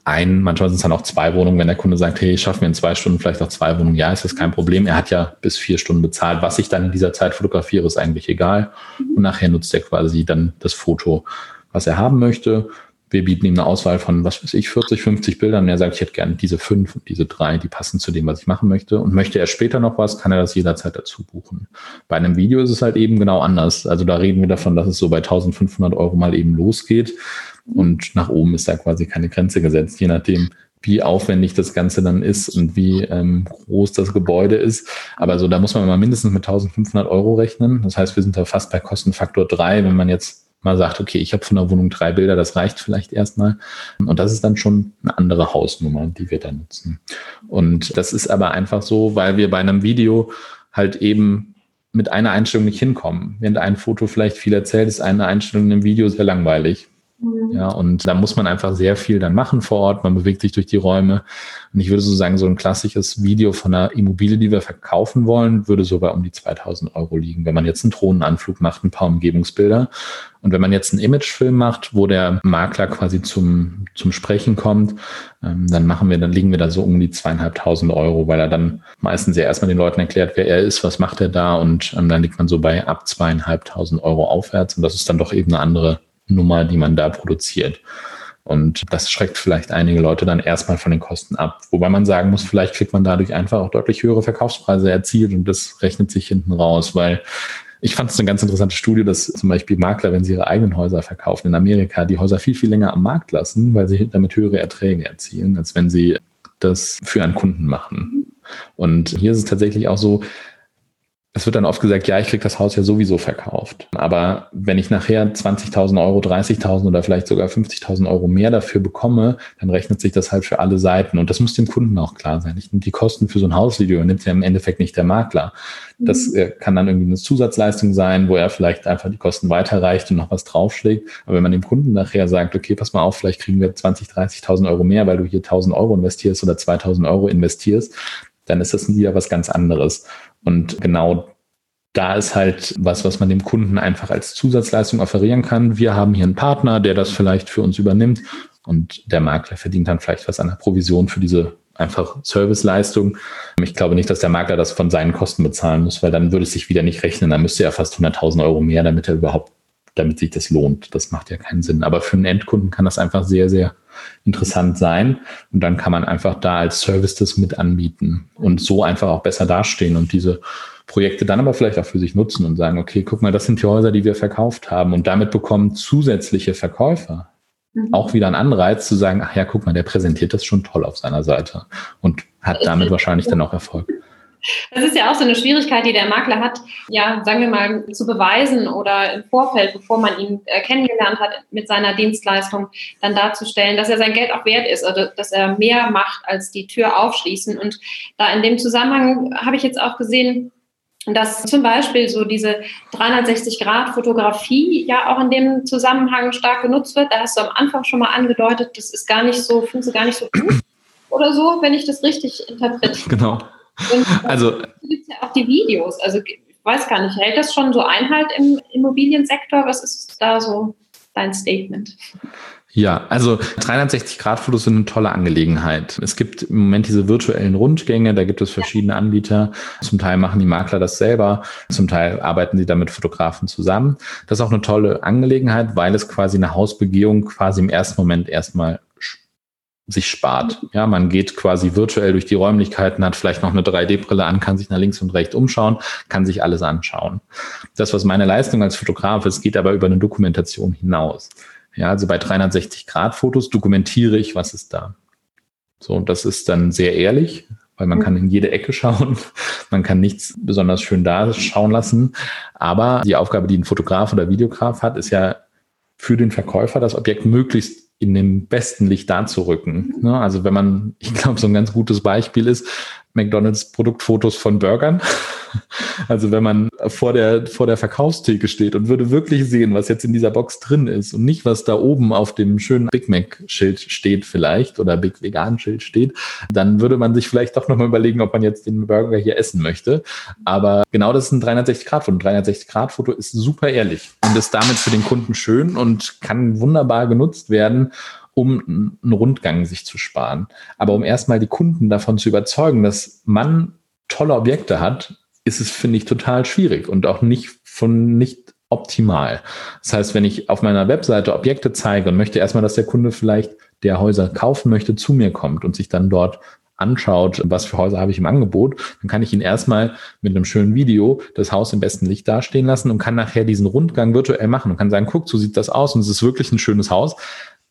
ein, manchmal sind es dann auch zwei Wohnungen, wenn der Kunde sagt, hey, ich schaffe mir in zwei Stunden vielleicht auch zwei Wohnungen, ja, ist das kein Problem. Er hat ja bis vier Stunden bezahlt. Was ich dann in dieser Zeit fotografiere, ist eigentlich egal. Und nachher nutzt er quasi dann das Foto, was er haben möchte. Wir bieten ihm eine Auswahl von, was weiß ich, 40, 50 Bildern. Und er sagt, ich hätte gerne diese fünf und diese drei, die passen zu dem, was ich machen möchte. Und möchte er später noch was, kann er das jederzeit dazu buchen. Bei einem Video ist es halt eben genau anders. Also da reden wir davon, dass es so bei 1500 Euro mal eben losgeht. Und nach oben ist da quasi keine Grenze gesetzt, je nachdem, wie aufwendig das Ganze dann ist und wie ähm, groß das Gebäude ist. Aber so, da muss man mal mindestens mit 1500 Euro rechnen. Das heißt, wir sind da fast bei Kostenfaktor drei, wenn man jetzt mal sagt, okay, ich habe von der Wohnung drei Bilder, das reicht vielleicht erstmal. Und das ist dann schon eine andere Hausnummer, die wir da nutzen. Und das ist aber einfach so, weil wir bei einem Video halt eben mit einer Einstellung nicht hinkommen. Während ein Foto vielleicht viel erzählt, ist eine Einstellung im Video sehr langweilig. Mhm. Ja, und da muss man einfach sehr viel dann machen vor Ort. Man bewegt sich durch die Räume. Und ich würde so sagen, so ein klassisches Video von einer Immobilie, die wir verkaufen wollen, würde so bei um die 2000 Euro liegen. Wenn man jetzt einen Drohnenanflug macht, ein paar Umgebungsbilder. Und wenn man jetzt einen Imagefilm macht, wo der Makler quasi zum, zum Sprechen kommt, ähm, dann machen wir, dann liegen wir da so um die zweieinhalbtausend Euro, weil er dann meistens ja erstmal den Leuten erklärt, wer er ist, was macht er da und ähm, dann liegt man so bei ab zweieinhalbtausend Euro aufwärts und das ist dann doch eben eine andere Nummer, die man da produziert. Und das schreckt vielleicht einige Leute dann erstmal von den Kosten ab. Wobei man sagen muss, vielleicht kriegt man dadurch einfach auch deutlich höhere Verkaufspreise erzielt und das rechnet sich hinten raus, weil ich fand es eine ganz interessante Studie, dass zum Beispiel Makler, wenn sie ihre eigenen Häuser verkaufen in Amerika, die Häuser viel, viel länger am Markt lassen, weil sie damit höhere Erträge erzielen, als wenn sie das für einen Kunden machen. Und hier ist es tatsächlich auch so, es wird dann oft gesagt, ja, ich krieg das Haus ja sowieso verkauft. Aber wenn ich nachher 20.000 Euro, 30.000 oder vielleicht sogar 50.000 Euro mehr dafür bekomme, dann rechnet sich das halt für alle Seiten. Und das muss dem Kunden auch klar sein. Ich die Kosten für so ein Hausvideo nimmt ja im Endeffekt nicht der Makler. Das mhm. äh, kann dann irgendwie eine Zusatzleistung sein, wo er vielleicht einfach die Kosten weiterreicht und noch was draufschlägt. Aber wenn man dem Kunden nachher sagt, okay, pass mal auf, vielleicht kriegen wir 20, 30.000 Euro mehr, weil du hier 1.000 Euro investierst oder 2.000 Euro investierst, dann ist das wieder was ganz anderes. Und genau da ist halt was, was man dem Kunden einfach als Zusatzleistung offerieren kann. Wir haben hier einen Partner, der das vielleicht für uns übernimmt und der Makler verdient dann vielleicht was an der Provision für diese einfach Serviceleistung. Ich glaube nicht, dass der Makler das von seinen Kosten bezahlen muss, weil dann würde es sich wieder nicht rechnen. Dann müsste er fast 100.000 Euro mehr, damit er überhaupt, damit sich das lohnt. Das macht ja keinen Sinn. Aber für einen Endkunden kann das einfach sehr, sehr interessant sein. Und dann kann man einfach da als Service das mit anbieten und so einfach auch besser dastehen und diese Projekte dann aber vielleicht auch für sich nutzen und sagen, okay, guck mal, das sind die Häuser, die wir verkauft haben. Und damit bekommen zusätzliche Verkäufer mhm. auch wieder einen Anreiz zu sagen, ach ja, guck mal, der präsentiert das schon toll auf seiner Seite und hat damit wahrscheinlich dann auch Erfolg.
Das ist ja auch so eine Schwierigkeit, die der Makler hat, ja, sagen wir mal, zu beweisen oder im Vorfeld, bevor man ihn äh, kennengelernt hat, mit seiner Dienstleistung dann darzustellen, dass er sein Geld auch wert ist oder dass er mehr macht als die Tür aufschließen. Und da in dem Zusammenhang habe ich jetzt auch gesehen, dass zum Beispiel so diese 360-Grad-Fotografie ja auch in dem Zusammenhang stark genutzt wird. Da hast du am Anfang schon mal angedeutet, das ist gar nicht so, findest du gar nicht so gut oder so, wenn ich das richtig interpretiere.
Genau.
Und also gibt ja auch die Videos. Also ich weiß gar nicht, hält das schon so Einhalt im Immobiliensektor? Was ist da so dein Statement?
Ja, also 360-Grad-Fotos sind eine tolle Angelegenheit. Es gibt im Moment diese virtuellen Rundgänge, da gibt es verschiedene Anbieter. Zum Teil machen die Makler das selber, zum Teil arbeiten sie da mit Fotografen zusammen. Das ist auch eine tolle Angelegenheit, weil es quasi eine Hausbegehung quasi im ersten Moment erstmal sich spart. Ja, man geht quasi virtuell durch die Räumlichkeiten, hat vielleicht noch eine 3D-Brille an, kann sich nach links und rechts umschauen, kann sich alles anschauen. Das, was meine Leistung als Fotograf ist, geht aber über eine Dokumentation hinaus. Ja, also bei 360-Grad-Fotos dokumentiere ich, was ist da. So, und das ist dann sehr ehrlich, weil man kann in jede Ecke schauen. Man kann nichts besonders schön da schauen lassen. Aber die Aufgabe, die ein Fotograf oder Videograf hat, ist ja für den Verkäufer das Objekt möglichst in dem besten Licht darzurücken. Ne? Also wenn man, ich glaube, so ein ganz gutes Beispiel ist, McDonalds Produktfotos von Burgern. Also wenn man vor der, vor der Verkaufstheke steht und würde wirklich sehen, was jetzt in dieser Box drin ist und nicht, was da oben auf dem schönen Big Mac Schild steht vielleicht oder Big Vegan Schild steht, dann würde man sich vielleicht doch nochmal überlegen, ob man jetzt den Burger hier essen möchte. Aber genau das ist ein 360 Grad Foto. Ein 360 Grad Foto ist super ehrlich und ist damit für den Kunden schön und kann wunderbar genutzt werden, um einen Rundgang sich zu sparen. Aber um erstmal die Kunden davon zu überzeugen, dass man tolle Objekte hat, ist es, finde ich, total schwierig und auch nicht von nicht optimal. Das heißt, wenn ich auf meiner Webseite Objekte zeige und möchte erstmal, dass der Kunde vielleicht, der Häuser kaufen möchte, zu mir kommt und sich dann dort anschaut, was für Häuser habe ich im Angebot, dann kann ich ihn erstmal mit einem schönen Video das Haus im besten Licht dastehen lassen und kann nachher diesen Rundgang virtuell machen und kann sagen, guck, so sieht das aus und es ist wirklich ein schönes Haus.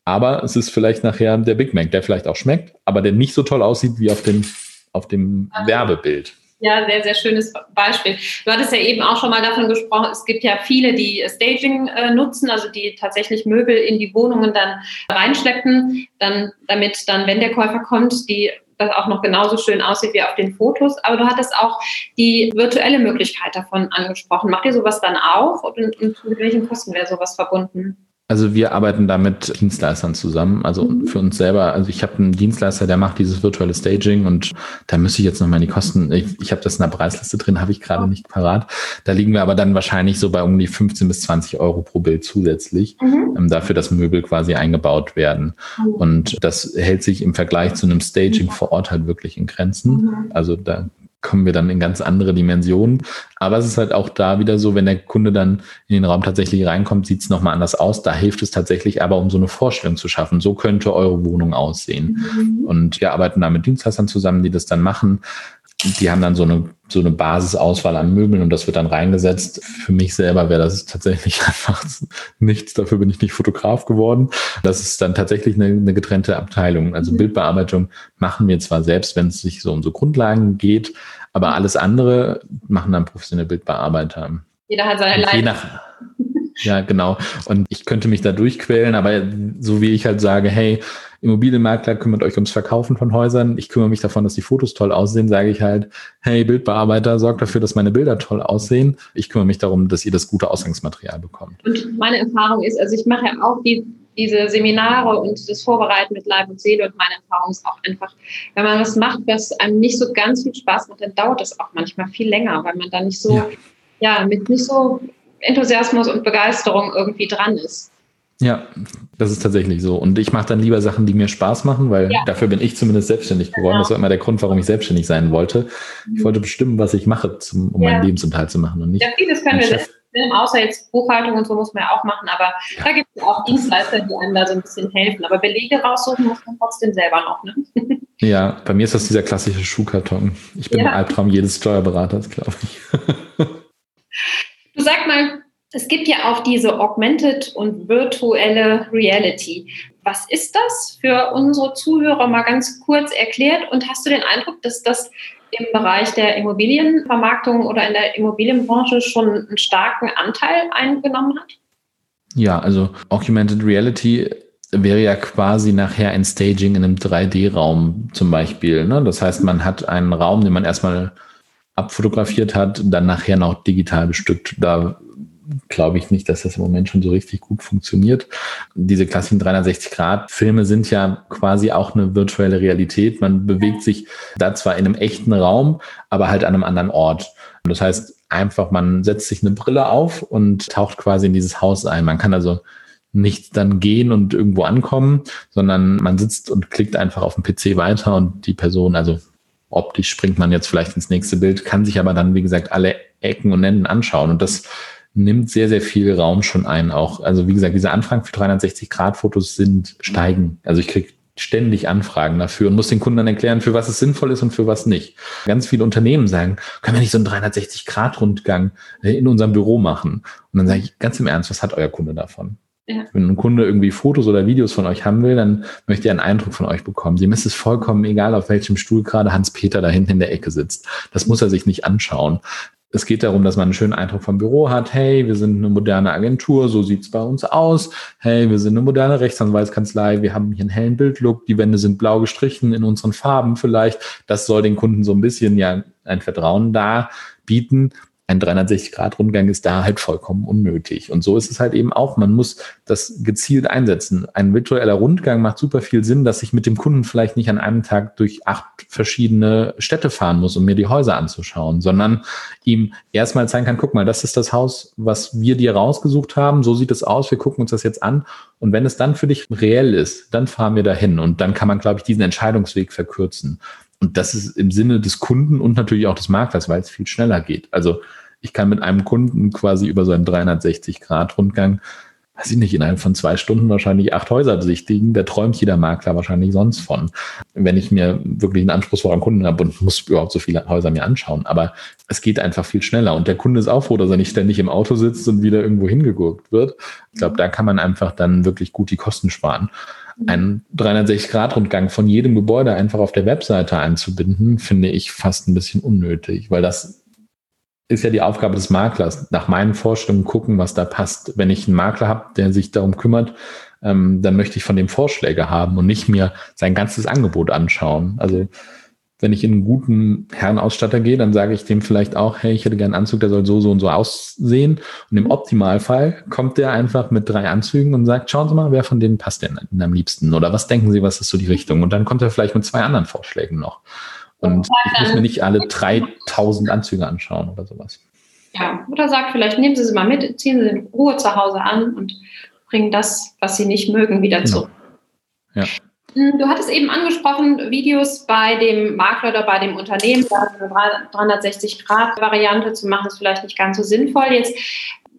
Aber es ist vielleicht nachher der Big Mac, der vielleicht auch schmeckt, aber der nicht so toll aussieht wie auf dem, auf dem Werbebild.
Ja, sehr, sehr schönes Beispiel. Du hattest ja eben auch schon mal davon gesprochen, es gibt ja viele, die Staging äh, nutzen, also die tatsächlich Möbel in die Wohnungen dann reinschleppen, dann, damit dann, wenn der Käufer kommt, die das auch noch genauso schön aussieht wie auf den Fotos. Aber du hattest auch die virtuelle Möglichkeit davon angesprochen. Macht ihr sowas dann auch und, und mit welchen Kosten wäre sowas verbunden?
Also wir arbeiten da mit Dienstleistern zusammen. Also mhm. für uns selber, also ich habe einen Dienstleister, der macht dieses virtuelle Staging und da müsste ich jetzt nochmal in die Kosten, ich, ich habe das in der Preisliste drin, habe ich gerade nicht parat. Da liegen wir aber dann wahrscheinlich so bei um die 15 bis 20 Euro pro Bild zusätzlich, mhm. ähm, dafür, dass Möbel quasi eingebaut werden. Mhm. Und das hält sich im Vergleich zu einem Staging vor Ort halt wirklich in Grenzen. Mhm. Also da kommen wir dann in ganz andere Dimensionen. Aber es ist halt auch da wieder so, wenn der Kunde dann in den Raum tatsächlich reinkommt, sieht es nochmal anders aus. Da hilft es tatsächlich aber, um so eine Vorstellung zu schaffen. So könnte eure Wohnung aussehen. Mhm. Und wir arbeiten da mit Dienstleistern zusammen, die das dann machen die haben dann so eine, so eine Basisauswahl an Möbeln und das wird dann reingesetzt. Für mich selber wäre das tatsächlich einfach nichts. Dafür bin ich nicht Fotograf geworden. Das ist dann tatsächlich eine, eine getrennte Abteilung. Also mhm. Bildbearbeitung machen wir zwar selbst, wenn es sich so um so Grundlagen geht, aber alles andere machen dann professionelle Bildbearbeiter.
Jeder hat seine Leidenschaft.
Ja, genau. Und ich könnte mich da durchquälen, aber so wie ich halt sage, hey, Immobilienmakler kümmert euch ums Verkaufen von Häusern, ich kümmere mich davon, dass die Fotos toll aussehen, sage ich halt, hey, Bildbearbeiter, sorgt dafür, dass meine Bilder toll aussehen. Ich kümmere mich darum, dass ihr das gute Ausgangsmaterial bekommt.
Und meine Erfahrung ist, also ich mache ja auch die, diese Seminare und das Vorbereiten mit Leib und Seele und meine Erfahrung ist auch einfach, wenn man was macht, was einem nicht so ganz viel Spaß macht, dann dauert das auch manchmal viel länger, weil man da nicht so, ja, ja mit nicht so Enthusiasmus und Begeisterung irgendwie dran ist.
Ja, das ist tatsächlich so. Und ich mache dann lieber Sachen, die mir Spaß machen, weil ja. dafür bin ich zumindest selbstständig geworden. Genau. Das war immer der Grund, warum ich selbstständig sein wollte. Ich wollte bestimmen, was ich mache, zum, um ja. meinen Lebensunterhalt zu machen und nicht.
Ja, vieles können wir Chef. Filmen, außer jetzt Buchhaltung und so muss man ja auch machen, aber ja. da gibt es auch Dienstleister, die einem da so ein bisschen helfen. Aber Belege raussuchen muss man trotzdem selber noch. Ne?
Ja, bei mir ist das dieser klassische Schuhkarton. Ich bin ja. ein Albtraum jedes Steuerberaters, glaube ich.
Du sag mal, es gibt ja auch diese Augmented und virtuelle Reality. Was ist das für unsere Zuhörer mal ganz kurz erklärt? Und hast du den Eindruck, dass das im Bereich der Immobilienvermarktung oder in der Immobilienbranche schon einen starken Anteil eingenommen hat?
Ja, also Augmented Reality wäre ja quasi nachher ein Staging in einem 3D-Raum zum Beispiel. Ne? Das heißt, man hat einen Raum, den man erstmal abfotografiert hat, dann nachher noch digital bestückt. Da glaube ich nicht, dass das im Moment schon so richtig gut funktioniert. Diese klassischen 360-Grad-Filme sind ja quasi auch eine virtuelle Realität. Man bewegt sich da zwar in einem echten Raum, aber halt an einem anderen Ort. Das heißt einfach, man setzt sich eine Brille auf und taucht quasi in dieses Haus ein. Man kann also nicht dann gehen und irgendwo ankommen, sondern man sitzt und klickt einfach auf dem PC weiter und die Person, also optisch springt man jetzt vielleicht ins nächste Bild, kann sich aber dann, wie gesagt, alle Ecken und Enden anschauen. Und das nimmt sehr, sehr viel Raum schon ein. Auch, also wie gesagt, diese Anfragen für 360-Grad-Fotos sind steigen. Also ich kriege ständig Anfragen dafür und muss den Kunden dann erklären, für was es sinnvoll ist und für was nicht. Ganz viele Unternehmen sagen, können wir nicht so einen 360-Grad-Rundgang in unserem Büro machen? Und dann sage ich ganz im Ernst, was hat euer Kunde davon? Ja. Wenn ein Kunde irgendwie Fotos oder Videos von euch haben will, dann möchte er einen Eindruck von euch bekommen. Dem ist es vollkommen egal, auf welchem Stuhl gerade Hans-Peter da hinten in der Ecke sitzt. Das muss er sich nicht anschauen. Es geht darum, dass man einen schönen Eindruck vom Büro hat. Hey, wir sind eine moderne Agentur, so sieht's bei uns aus. Hey, wir sind eine moderne Rechtsanwaltskanzlei, wir haben hier einen hellen Bildlook, die Wände sind blau gestrichen in unseren Farben vielleicht. Das soll den Kunden so ein bisschen ja ein Vertrauen da bieten ein 360-Grad-Rundgang ist da halt vollkommen unnötig. Und so ist es halt eben auch. Man muss das gezielt einsetzen. Ein virtueller Rundgang macht super viel Sinn, dass ich mit dem Kunden vielleicht nicht an einem Tag durch acht verschiedene Städte fahren muss, um mir die Häuser anzuschauen, sondern ihm erstmal zeigen kann, guck mal, das ist das Haus, was wir dir rausgesucht haben. So sieht es aus. Wir gucken uns das jetzt an. Und wenn es dann für dich reell ist, dann fahren wir dahin. Und dann kann man, glaube ich, diesen Entscheidungsweg verkürzen. Und das ist im Sinne des Kunden und natürlich auch des Maklers, weil es viel schneller geht. Also ich kann mit einem Kunden quasi über so einen 360-Grad-Rundgang, weiß ich nicht, innerhalb von zwei Stunden wahrscheinlich acht Häuser besichtigen. Da träumt jeder Makler wahrscheinlich sonst von. Wenn ich mir wirklich einen anspruchsvollen Kunden habe und muss überhaupt so viele Häuser mir anschauen. Aber es geht einfach viel schneller. Und der Kunde ist auch froh, dass er nicht ständig im Auto sitzt und wieder irgendwo hingegurkt wird. Ich glaube, da kann man einfach dann wirklich gut die Kosten sparen einen 360-Grad-Rundgang von jedem Gebäude einfach auf der Webseite einzubinden, finde ich fast ein bisschen unnötig, weil das ist ja die Aufgabe des Maklers, nach meinen Vorstellungen gucken, was da passt. Wenn ich einen Makler habe, der sich darum kümmert, ähm, dann möchte ich von dem Vorschläge haben und nicht mir sein ganzes Angebot anschauen. Also wenn ich in einen guten Herrenausstatter gehe, dann sage ich dem vielleicht auch, hey, ich hätte gerne einen Anzug, der soll so, so und so aussehen. Und im Optimalfall kommt der einfach mit drei Anzügen und sagt, schauen Sie mal, wer von denen passt denn am liebsten? Oder was denken Sie, was ist so die Richtung? Und dann kommt er vielleicht mit zwei anderen Vorschlägen noch. Und ich muss mir nicht alle 3000 Anzüge anschauen oder sowas.
Ja, oder sagt vielleicht, nehmen Sie sie mal mit, ziehen Sie in Ruhe zu Hause an und bringen das, was Sie nicht mögen, wieder genau. zurück. Ja. Hm, du hattest eben angesprochen, Videos bei dem Makler oder bei dem Unternehmen, da eine 360-Grad-Variante zu machen, ist vielleicht nicht ganz so sinnvoll. Jetzt,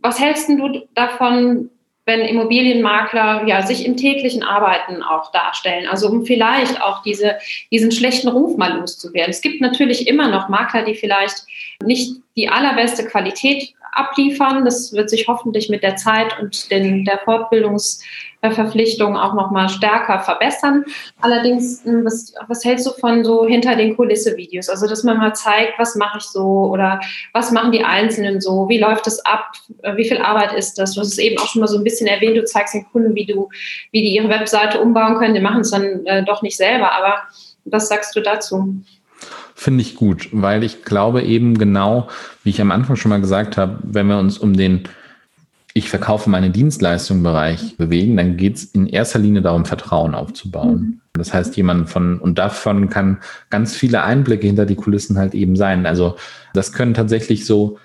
was hältst du davon, wenn Immobilienmakler ja sich im täglichen Arbeiten auch darstellen, also um vielleicht auch diese, diesen schlechten Ruf mal loszuwerden. Es gibt natürlich immer noch Makler, die vielleicht nicht die allerbeste Qualität abliefern. Das wird sich hoffentlich mit der Zeit und den, der Fortbildungsverpflichtung auch noch mal stärker verbessern. Allerdings, hm, was, was hältst du von so hinter den Kulisse-Videos? Also, dass man mal zeigt, was mache ich so oder was machen die Einzelnen so? Wie läuft es ab? Wie viel Arbeit ist das? Du hast es eben auch schon mal so ein bisschen erwähnt. Du zeigst den Kunden, wie du, wie die ihre Webseite umbauen können. Die machen es dann äh, doch nicht selber. Aber was sagst du dazu?
Finde ich gut, weil ich glaube eben genau, wie ich am Anfang schon mal gesagt habe, wenn wir uns um den ich verkaufe meine Dienstleistung Bereich bewegen, dann geht es in erster Linie darum, Vertrauen aufzubauen. Mhm. Das heißt, jemand von, und davon kann ganz viele Einblicke hinter die Kulissen halt eben sein. Also das können tatsächlich so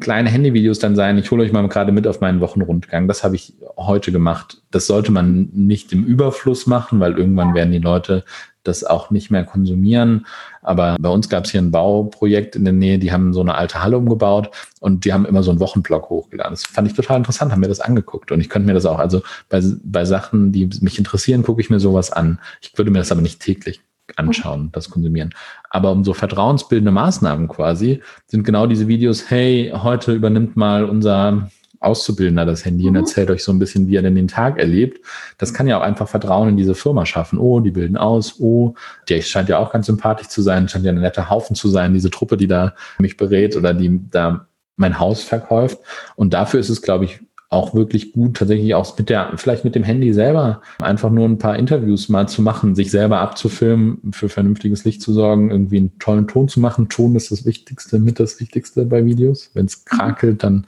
kleine Handyvideos dann sein. Ich hole euch mal gerade mit auf meinen Wochenrundgang. Das habe ich heute gemacht. Das sollte man nicht im Überfluss machen, weil irgendwann werden die Leute das auch nicht mehr konsumieren. Aber bei uns gab es hier ein Bauprojekt in der Nähe, die haben so eine alte Halle umgebaut und die haben immer so einen Wochenblock hochgeladen. Das fand ich total interessant, haben mir das angeguckt. Und ich könnte mir das auch, also bei, bei Sachen, die mich interessieren, gucke ich mir sowas an. Ich würde mir das aber nicht täglich anschauen, das konsumieren. Aber um so vertrauensbildende Maßnahmen quasi sind genau diese Videos, hey, heute übernimmt mal unser Auszubildender das Handy mhm. und erzählt euch so ein bisschen, wie er denn den Tag erlebt. Das kann ja auch einfach Vertrauen in diese Firma schaffen. Oh, die bilden aus. Oh, der scheint ja auch ganz sympathisch zu sein, scheint ja ein netter Haufen zu sein, diese Truppe, die da mich berät oder die da mein Haus verkauft. Und dafür ist es, glaube ich, auch wirklich gut, tatsächlich auch mit der, vielleicht mit dem Handy selber einfach nur ein paar Interviews mal zu machen, sich selber abzufilmen, für vernünftiges Licht zu sorgen, irgendwie einen tollen Ton zu machen. Ton ist das Wichtigste, mit das Wichtigste bei Videos. Wenn es krakelt, dann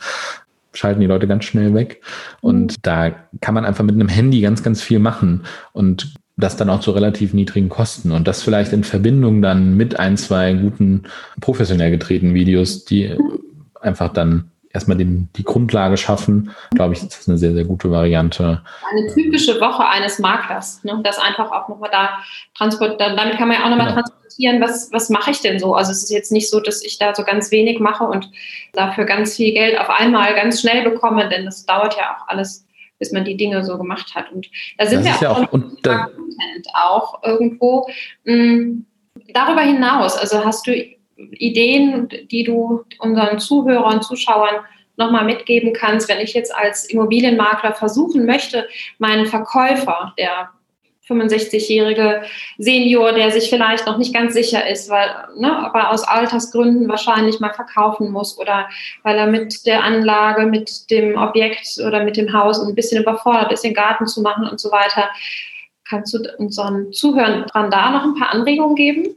schalten die Leute ganz schnell weg. Und mhm. da kann man einfach mit einem Handy ganz, ganz viel machen und das dann auch zu relativ niedrigen Kosten. Und das vielleicht in Verbindung dann mit ein, zwei guten professionell gedrehten Videos, die mhm. einfach dann erstmal den, die Grundlage schaffen, glaube ich, ist das eine sehr, sehr gute Variante.
Eine typische Woche eines Maklers, ne? das einfach auch nochmal da transportieren. Damit kann man ja auch nochmal genau. transportieren, was, was mache ich denn so? Also es ist jetzt nicht so, dass ich da so ganz wenig mache und dafür ganz viel Geld auf einmal ganz schnell bekomme, denn das dauert ja auch alles bis man die Dinge so gemacht hat. Und da sind das wir auch, ja auch, und da, auch irgendwo. Mh, hm, darüber hinaus, also hast du Ideen, die du unseren Zuhörern, Zuschauern nochmal mitgeben kannst, wenn ich jetzt als Immobilienmakler versuchen möchte, meinen Verkäufer, der 65-jährige Senior, der sich vielleicht noch nicht ganz sicher ist, weil, ne, ob er aus Altersgründen wahrscheinlich mal verkaufen muss oder weil er mit der Anlage, mit dem Objekt oder mit dem Haus ein bisschen überfordert ist, den Garten zu machen und so weiter. Kannst du unseren Zuhörern da noch ein paar Anregungen geben?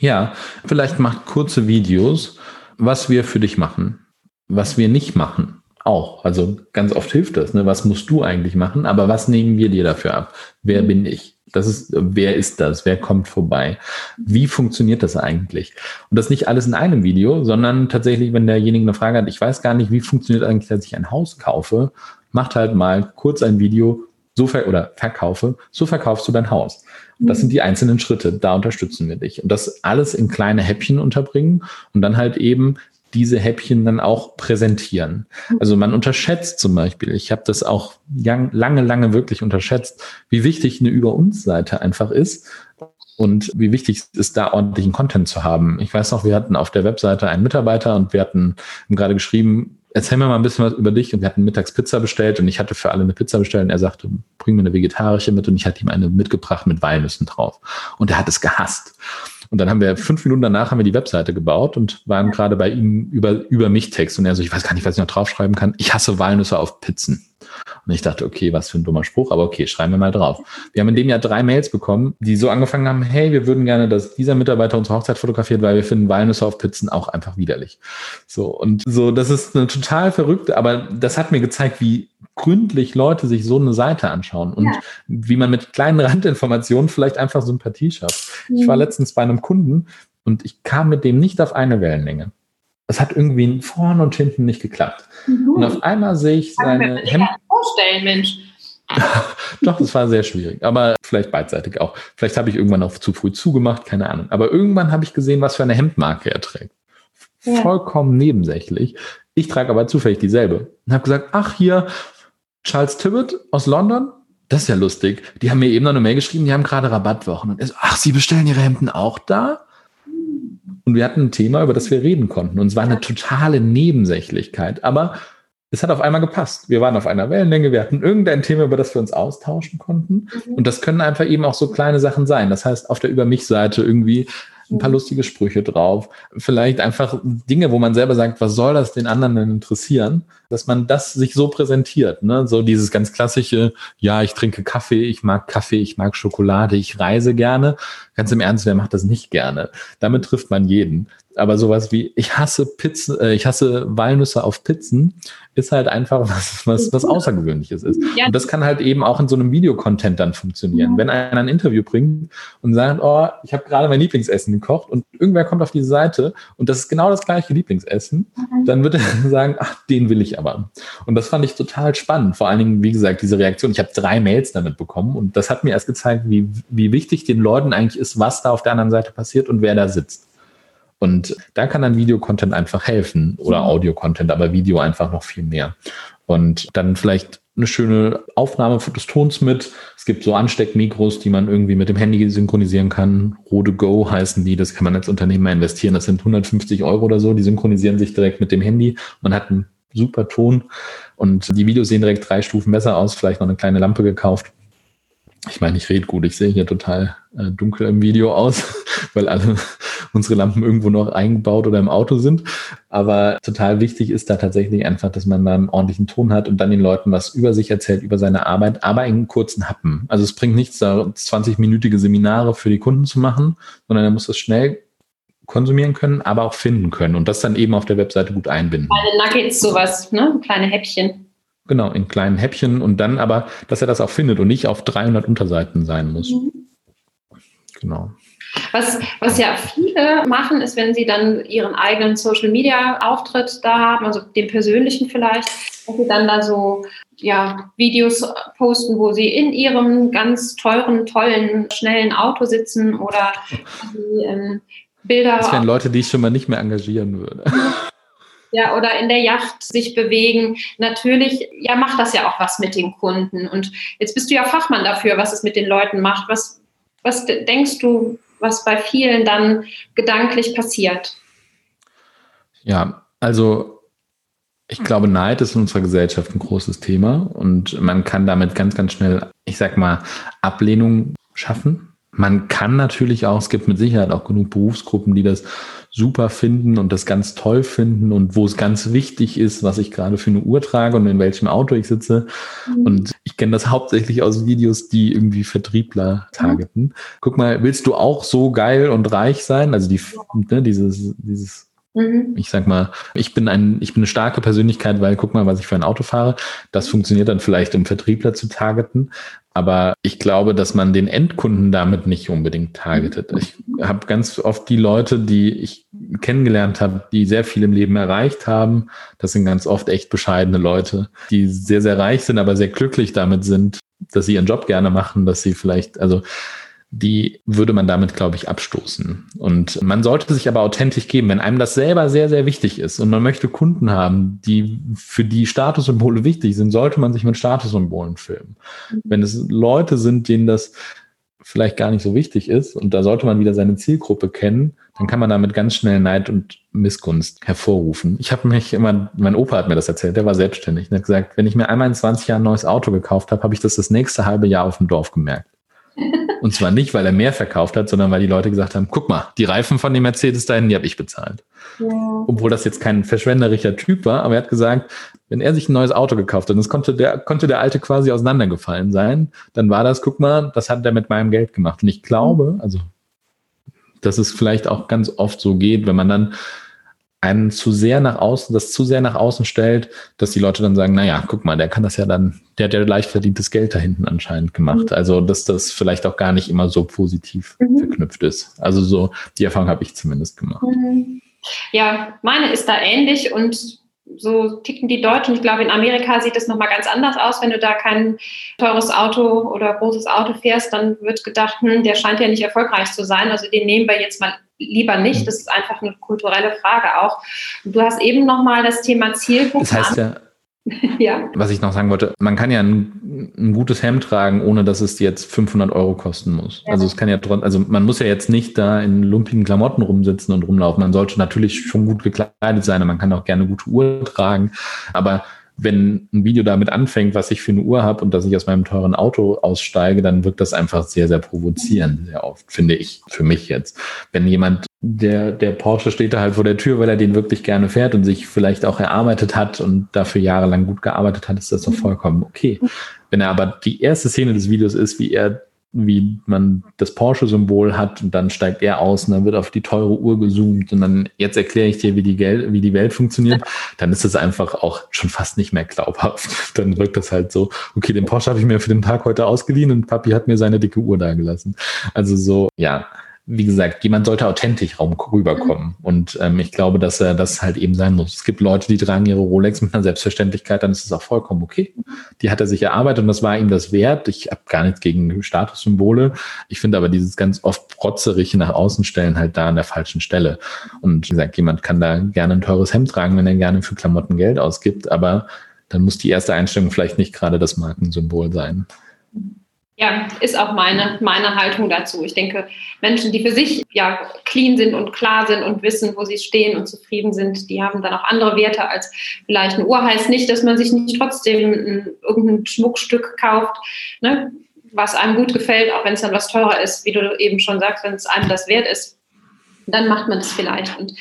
Ja, vielleicht macht kurze Videos, was wir für dich machen, was wir nicht machen auch. Also ganz oft hilft das. Ne? Was musst du eigentlich machen? Aber was nehmen wir dir dafür ab? Wer bin ich? Das ist, wer ist das? Wer kommt vorbei? Wie funktioniert das eigentlich? Und das nicht alles in einem Video, sondern tatsächlich, wenn derjenige eine Frage hat, ich weiß gar nicht, wie funktioniert eigentlich, dass ich ein Haus kaufe, macht halt mal kurz ein Video, so ver oder verkaufe, so verkaufst du dein Haus. Das sind die einzelnen Schritte, da unterstützen wir dich. Und das alles in kleine Häppchen unterbringen und dann halt eben diese Häppchen dann auch präsentieren. Also man unterschätzt zum Beispiel, ich habe das auch lange, lange wirklich unterschätzt, wie wichtig eine Über uns Seite einfach ist und wie wichtig es ist, da ordentlichen Content zu haben. Ich weiß noch, wir hatten auf der Webseite einen Mitarbeiter und wir hatten gerade geschrieben, erzähl mir mal ein bisschen was über dich. Und wir hatten mittags Pizza bestellt und ich hatte für alle eine Pizza bestellt und er sagte, bring mir eine vegetarische mit und ich hatte ihm eine mitgebracht mit Walnüssen drauf. Und er hat es gehasst. Und dann haben wir fünf Minuten danach haben wir die Webseite gebaut und waren gerade bei ihm über, über mich Text. Und er so, ich weiß gar nicht, was ich noch draufschreiben kann. Ich hasse Walnüsse auf Pizzen. Und ich dachte, okay, was für ein dummer Spruch, aber okay, schreiben wir mal drauf. Wir haben in dem Jahr drei Mails bekommen, die so angefangen haben, hey, wir würden gerne, dass dieser Mitarbeiter unsere Hochzeit fotografiert, weil wir finden Walnüsse auf Pizzen auch einfach widerlich. So, und so, das ist eine total verrückte, aber das hat mir gezeigt, wie gründlich Leute sich so eine Seite anschauen und ja. wie man mit kleinen Randinformationen vielleicht einfach Sympathie schafft. Mhm. Ich war mhm. letztens bei einem Kunden und ich kam mit dem nicht auf eine Wellenlänge. Es hat irgendwie vorne und hinten nicht geklappt. Mhm. Und auf einmal sehe ich seine
Hemd. Vorstellen, Mensch.
Doch, das war sehr schwierig, aber vielleicht beidseitig auch. Vielleicht habe ich irgendwann auch zu früh zugemacht, keine Ahnung. Aber irgendwann habe ich gesehen, was für eine Hemdmarke er trägt. Ja. Vollkommen nebensächlich. Ich trage aber zufällig dieselbe und habe gesagt, ach hier, Charles Tibbet aus London, das ist ja lustig. Die haben mir eben noch eine Mail geschrieben, die haben gerade Rabattwochen. Und er so, ach, Sie bestellen Ihre Hemden auch da? Und wir hatten ein Thema, über das wir reden konnten. Und es war eine totale Nebensächlichkeit. Aber es hat auf einmal gepasst. Wir waren auf einer Wellenlänge, wir hatten irgendein Thema, über das wir uns austauschen konnten. Mhm. Und das können einfach eben auch so kleine Sachen sein. Das heißt, auf der Über mich-Seite irgendwie ein paar lustige Sprüche drauf, vielleicht einfach Dinge, wo man selber sagt, was soll das den anderen denn interessieren, dass man das sich so präsentiert, ne? So dieses ganz klassische, ja, ich trinke Kaffee, ich mag Kaffee, ich mag Schokolade, ich reise gerne. Ganz im Ernst, wer macht das nicht gerne? Damit trifft man jeden aber sowas wie, ich hasse Pizzen, äh, ich hasse Walnüsse auf Pizzen, ist halt einfach was, was, was Außergewöhnliches ist. Ja. Und das kann halt eben auch in so einem Videocontent dann funktionieren. Ja. Wenn einer ein Interview bringt und sagt, oh, ich habe gerade mein Lieblingsessen gekocht und irgendwer kommt auf diese Seite und das ist genau das gleiche Lieblingsessen, mhm. dann wird er sagen, ach, den will ich aber. Und das fand ich total spannend. Vor allen Dingen, wie gesagt, diese Reaktion. Ich habe drei Mails damit bekommen und das hat mir erst gezeigt, wie, wie wichtig den Leuten eigentlich ist, was da auf der anderen Seite passiert und wer da sitzt. Und da kann dann Videocontent einfach helfen oder mhm. Audio-Content, aber Video einfach noch viel mehr. Und dann vielleicht eine schöne Aufnahme des Tons mit. Es gibt so Ansteckmikros, die man irgendwie mit dem Handy synchronisieren kann. Rode Go heißen die, das kann man als Unternehmer investieren. Das sind 150 Euro oder so, die synchronisieren sich direkt mit dem Handy. Man hat einen super Ton und die Videos sehen direkt drei Stufen besser aus, vielleicht noch eine kleine Lampe gekauft. Ich meine, ich rede gut, ich sehe hier total äh, dunkel im Video aus, weil alle unsere Lampen irgendwo noch eingebaut oder im Auto sind. Aber total wichtig ist da tatsächlich einfach, dass man da einen ordentlichen Ton hat und dann den Leuten was über sich erzählt, über seine Arbeit, aber in kurzen Happen. Also es bringt nichts, da 20-minütige Seminare für die Kunden zu machen, sondern er muss das schnell konsumieren können, aber auch finden können und das dann eben auf der Webseite gut einbinden.
Kleine Nuggets, sowas, ne? Kleine Häppchen.
Genau, in kleinen Häppchen und dann aber, dass er das auch findet und nicht auf 300 Unterseiten sein muss. Mhm. Genau.
Was, was ja viele machen, ist, wenn sie dann ihren eigenen Social Media Auftritt da haben, also den persönlichen vielleicht, dass sie dann da so ja, Videos posten, wo sie in ihrem ganz teuren, tollen, schnellen Auto sitzen oder die, ähm, Bilder.
Das wären Leute, die ich schon mal nicht mehr engagieren würde.
Ja, oder in der Yacht sich bewegen. Natürlich, ja, macht das ja auch was mit den Kunden. Und jetzt bist du ja Fachmann dafür, was es mit den Leuten macht. Was, was denkst du, was bei vielen dann gedanklich passiert?
Ja, also Ich glaube, Neid ist in unserer Gesellschaft ein großes Thema und man kann damit ganz, ganz schnell, ich sag mal, Ablehnung schaffen. Man kann natürlich auch, es gibt mit Sicherheit auch genug Berufsgruppen, die das super finden und das ganz toll finden und wo es ganz wichtig ist, was ich gerade für eine Uhr trage und in welchem Auto ich sitze. Mhm. Und ich kenne das hauptsächlich aus Videos, die irgendwie Vertriebler targeten. Mhm. Guck mal, willst du auch so geil und reich sein? Also die, ne, dieses, dieses Mhm. Ich sag mal, ich bin ein, ich bin eine starke Persönlichkeit, weil guck mal, was ich für ein Auto fahre. Das funktioniert dann vielleicht, um Vertriebler zu targeten. Aber ich glaube, dass man den Endkunden damit nicht unbedingt targetet. Ich habe ganz oft die Leute, die ich kennengelernt habe, die sehr viel im Leben erreicht haben. Das sind ganz oft echt bescheidene Leute, die sehr, sehr reich sind, aber sehr glücklich damit sind, dass sie ihren Job gerne machen, dass sie vielleicht, also die würde man damit, glaube ich, abstoßen. Und man sollte sich aber authentisch geben, wenn einem das selber sehr, sehr wichtig ist und man möchte Kunden haben, die für die Statussymbole wichtig sind, sollte man sich mit Statussymbolen filmen. Mhm. Wenn es Leute sind, denen das vielleicht gar nicht so wichtig ist und da sollte man wieder seine Zielgruppe kennen, dann kann man damit ganz schnell Neid und Missgunst hervorrufen. Ich habe mich immer, mein Opa hat mir das erzählt, der war selbstständig und hat gesagt, wenn ich mir einmal in 20 Jahren ein neues Auto gekauft habe, habe ich das das nächste halbe Jahr auf dem Dorf gemerkt. Und zwar nicht, weil er mehr verkauft hat, sondern weil die Leute gesagt haben, guck mal, die Reifen von dem Mercedes dahin, die habe ich bezahlt. Ja. Obwohl das jetzt kein verschwenderischer Typ war, aber er hat gesagt, wenn er sich ein neues Auto gekauft hat, und es konnte der, konnte der alte quasi auseinandergefallen sein, dann war das, guck mal, das hat er mit meinem Geld gemacht. Und ich glaube, also, dass es vielleicht auch ganz oft so geht, wenn man dann einen zu sehr nach außen, das zu sehr nach außen stellt, dass die Leute dann sagen, naja, guck mal, der kann das ja dann, der hat ja leicht verdientes Geld da hinten anscheinend gemacht. Mhm. Also, dass das vielleicht auch gar nicht immer so positiv mhm. verknüpft ist. Also so, die Erfahrung habe ich zumindest gemacht. Mhm.
Ja, meine ist da ähnlich und so ticken die Deutschen. Ich glaube, in Amerika sieht es nochmal ganz anders aus. Wenn du da kein teures Auto oder großes Auto fährst, dann wird gedacht, hm, der scheint ja nicht erfolgreich zu sein. Also den nehmen wir jetzt mal lieber nicht. Das ist einfach eine kulturelle Frage auch. Du hast eben nochmal das Thema Zielgruppe.
Das heißt ja, ja. Was ich noch sagen wollte, man kann ja ein, ein, gutes Hemd tragen, ohne dass es jetzt 500 Euro kosten muss. Ja. Also es kann ja also man muss ja jetzt nicht da in lumpigen Klamotten rumsitzen und rumlaufen. Man sollte natürlich schon gut gekleidet sein, man kann auch gerne gute Uhr tragen, aber wenn ein Video damit anfängt, was ich für eine Uhr habe und dass ich aus meinem teuren Auto aussteige, dann wirkt das einfach sehr, sehr provozierend, sehr oft, finde ich, für mich jetzt. Wenn jemand, der, der Porsche steht da halt vor der Tür, weil er den wirklich gerne fährt und sich vielleicht auch erarbeitet hat und dafür jahrelang gut gearbeitet hat, ist das doch vollkommen okay. Wenn er aber die erste Szene des Videos ist, wie er wie man das Porsche-Symbol hat und dann steigt er aus und dann wird auf die teure Uhr gezoomt und dann jetzt erkläre ich dir, wie die, Geld, wie die Welt funktioniert, dann ist es einfach auch schon fast nicht mehr glaubhaft. Dann wirkt das halt so, okay, den Porsche habe ich mir für den Tag heute ausgeliehen und Papi hat mir seine dicke Uhr da gelassen. Also so, ja, wie gesagt, jemand sollte authentisch rüberkommen. Mhm. Und ähm, ich glaube, dass er das halt eben sein muss. Es gibt Leute, die tragen ihre Rolex mit einer Selbstverständlichkeit, dann ist es auch vollkommen okay. Die hat er sich erarbeitet und das war ihm das wert. Ich habe gar nichts gegen Statussymbole. Ich finde aber dieses ganz oft protzerige nach außen stellen halt da an der falschen Stelle. Und wie gesagt, jemand kann da gerne ein teures Hemd tragen, wenn er gerne für Klamotten Geld ausgibt, aber dann muss die erste Einstellung vielleicht nicht gerade das Markensymbol sein.
Ja, ist auch meine, meine Haltung dazu. Ich denke, Menschen, die für sich ja clean sind und klar sind und wissen, wo sie stehen und zufrieden sind, die haben dann auch andere Werte als vielleicht eine Uhr. Heißt nicht, dass man sich nicht trotzdem ein, irgendein Schmuckstück kauft, ne, was einem gut gefällt, auch wenn es dann was teurer ist, wie du eben schon sagst, wenn es einem das wert ist, dann macht man das vielleicht. Und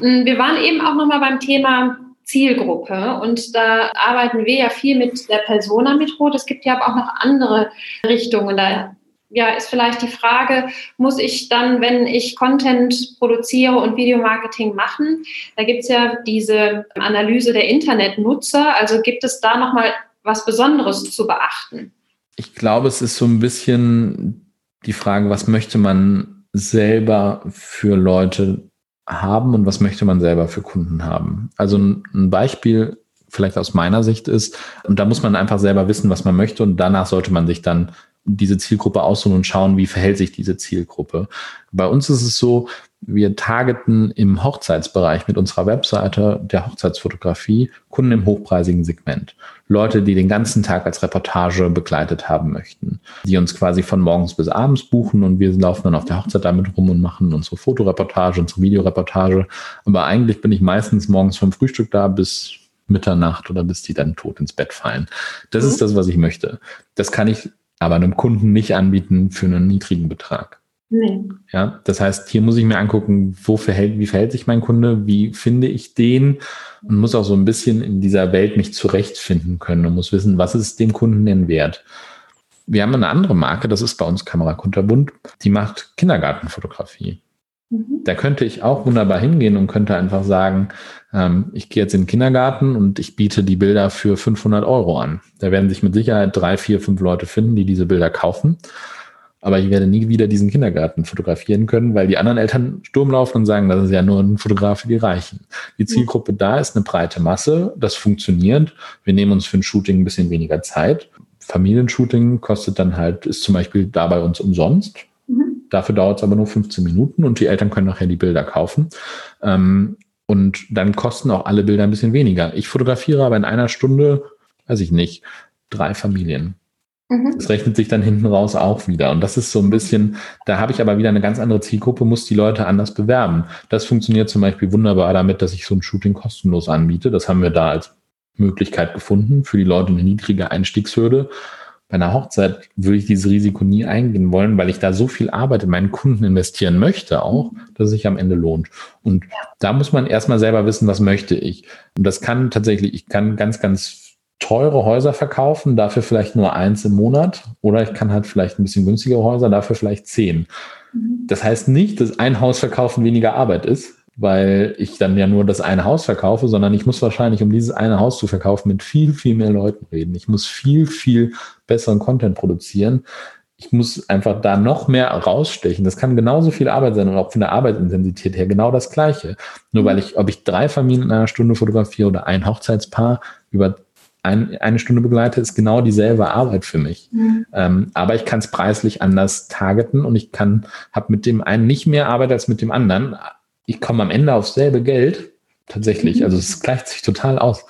mm, wir waren eben auch nochmal beim Thema Zielgruppe. Und da arbeiten wir ja viel mit der Persona-Methode. Es gibt ja aber auch noch andere Richtungen. Da ja, ist vielleicht die Frage, muss ich dann, wenn ich Content produziere und Videomarketing machen, da gibt es ja diese Analyse der Internetnutzer. Also gibt es da nochmal was Besonderes zu beachten?
Ich glaube, es ist so ein bisschen die Frage, was möchte man selber für Leute haben und was möchte man selber für Kunden haben. Also ein Beispiel vielleicht aus meiner Sicht ist, und da muss man einfach selber wissen, was man möchte und danach sollte man sich dann diese Zielgruppe aussuchen und schauen, wie verhält sich diese Zielgruppe. Bei uns ist es so, wir targeten im Hochzeitsbereich mit unserer Webseite der Hochzeitsfotografie Kunden im hochpreisigen Segment. Leute, die den ganzen Tag als Reportage begleitet haben möchten, die uns quasi von morgens bis abends buchen und wir laufen dann auf der Hochzeit damit rum und machen unsere Fotoreportage, unsere Videoreportage. Aber eigentlich bin ich meistens morgens vom Frühstück da bis Mitternacht oder bis die dann tot ins Bett fallen. Das mhm. ist das, was ich möchte. Das kann ich aber einem Kunden nicht anbieten für einen niedrigen Betrag. Nee. Ja, das heißt, hier muss ich mir angucken, wo verhält, wie verhält sich mein Kunde, wie finde ich den und muss auch so ein bisschen in dieser Welt mich zurechtfinden können und muss wissen, was ist dem Kunden denn wert. Wir haben eine andere Marke, das ist bei uns Kamera Kunterbund, die macht Kindergartenfotografie. Mhm. Da könnte ich auch wunderbar hingehen und könnte einfach sagen, ähm, ich gehe jetzt in den Kindergarten und ich biete die Bilder für 500 Euro an. Da werden sich mit Sicherheit drei, vier, fünf Leute finden, die diese Bilder kaufen. Aber ich werde nie wieder diesen Kindergarten fotografieren können, weil die anderen Eltern Sturm laufen und sagen, das ist ja nur ein Fotograf für die Reichen. Die Zielgruppe da ist eine breite Masse, das funktioniert. Wir nehmen uns für ein Shooting ein bisschen weniger Zeit. Familienshooting kostet dann halt, ist zum Beispiel da bei uns umsonst. Mhm. Dafür dauert es aber nur 15 Minuten und die Eltern können nachher die Bilder kaufen. Ähm, und dann kosten auch alle Bilder ein bisschen weniger. Ich fotografiere aber in einer Stunde, weiß ich nicht, drei Familien. Mhm. Das rechnet sich dann hinten raus auch wieder. Und das ist so ein bisschen, da habe ich aber wieder eine ganz andere Zielgruppe, muss die Leute anders bewerben. Das funktioniert zum Beispiel wunderbar damit, dass ich so ein Shooting kostenlos anbiete. Das haben wir da als Möglichkeit gefunden für die Leute eine niedrige Einstiegshürde. Bei einer Hochzeit würde ich dieses Risiko nie eingehen wollen, weil ich da so viel Arbeit in meinen Kunden investieren möchte auch, dass es sich am Ende lohnt. Und da muss man erstmal selber wissen, was möchte ich. Und das kann tatsächlich, ich kann ganz, ganz teure Häuser verkaufen, dafür vielleicht nur eins im Monat. Oder ich kann halt vielleicht ein bisschen günstigere Häuser, dafür vielleicht zehn. Mhm. Das heißt nicht, dass ein Haus verkaufen weniger Arbeit ist, weil ich dann ja nur das eine Haus verkaufe, sondern ich muss wahrscheinlich, um dieses eine Haus zu verkaufen, mit viel, viel mehr Leuten reden. Ich muss viel, viel besseren Content produzieren. Ich muss einfach da noch mehr rausstechen. Das kann genauso viel Arbeit sein und auch von der Arbeitsintensität her genau das Gleiche. Nur weil ich, ob ich drei Familien in einer Stunde fotografiere oder ein Hochzeitspaar über ein, eine Stunde begleite, ist genau dieselbe Arbeit für mich. Mhm. Ähm, aber ich kann es preislich anders targeten und ich kann, habe mit dem einen nicht mehr Arbeit als mit dem anderen. Ich komme am Ende aufs selbe Geld, tatsächlich. Mhm. Also es gleicht sich total aus.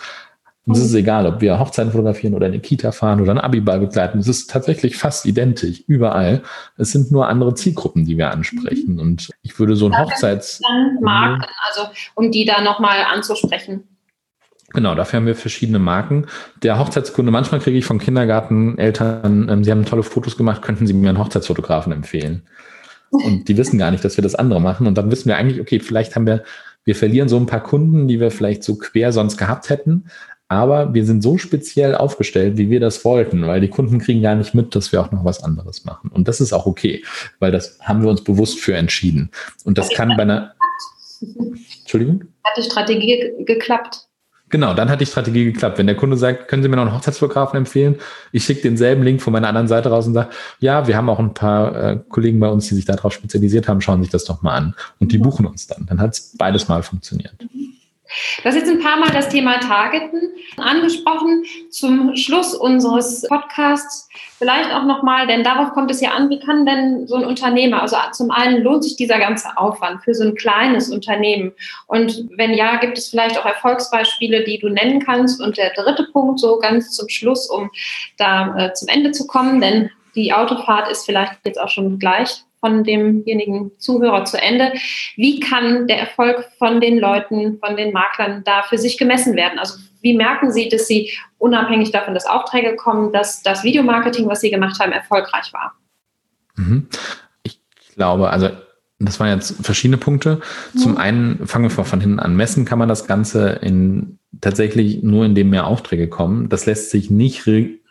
Und es ist egal, ob wir Hochzeiten fotografieren oder eine Kita fahren oder ein Abiball begleiten. Es ist tatsächlich fast identisch, überall. Es sind nur andere Zielgruppen, die wir ansprechen. Mhm. Und ich würde so ein Hochzeits...
Marken, also um die da nochmal anzusprechen.
Genau, dafür haben wir verschiedene Marken. Der Hochzeitskunde, manchmal kriege ich von Kindergarteneltern, ähm, sie haben tolle Fotos gemacht, könnten Sie mir einen Hochzeitsfotografen empfehlen? Und die wissen gar nicht, dass wir das andere machen. Und dann wissen wir eigentlich, okay, vielleicht haben wir, wir verlieren so ein paar Kunden, die wir vielleicht so quer sonst gehabt hätten. Aber wir sind so speziell aufgestellt, wie wir das wollten, weil die Kunden kriegen gar nicht mit, dass wir auch noch was anderes machen. Und das ist auch okay, weil das haben wir uns bewusst für entschieden. Und das kann bei einer.
Entschuldigung? Hat die Strategie geklappt?
Genau, dann hat die Strategie geklappt. Wenn der Kunde sagt, können Sie mir noch einen Hochzeitsfotografen empfehlen? Ich schicke denselben Link von meiner anderen Seite raus und sage, ja, wir haben auch ein paar äh, Kollegen bei uns, die sich darauf spezialisiert haben, schauen sich das doch mal an. Und die buchen uns dann. Dann hat es beides mal funktioniert.
Du hast jetzt ein paar Mal das Thema Targeten angesprochen. Zum Schluss unseres Podcasts vielleicht auch nochmal, denn darauf kommt es ja an, wie kann denn so ein Unternehmer, also zum einen lohnt sich dieser ganze Aufwand für so ein kleines Unternehmen? Und wenn ja, gibt es vielleicht auch Erfolgsbeispiele, die du nennen kannst? Und der dritte Punkt, so ganz zum Schluss, um da äh, zum Ende zu kommen, denn die Autofahrt ist vielleicht jetzt auch schon gleich von demjenigen Zuhörer zu Ende. Wie kann der Erfolg von den Leuten, von den Maklern da für sich gemessen werden? Also wie merken Sie, dass Sie unabhängig davon, dass Aufträge kommen, dass das Videomarketing, was Sie gemacht haben, erfolgreich war?
Mhm. Ich glaube, also das waren jetzt verschiedene Punkte. Zum mhm. einen fangen wir von hinten an. Messen kann man das Ganze in tatsächlich nur, indem mehr Aufträge kommen. Das lässt sich nicht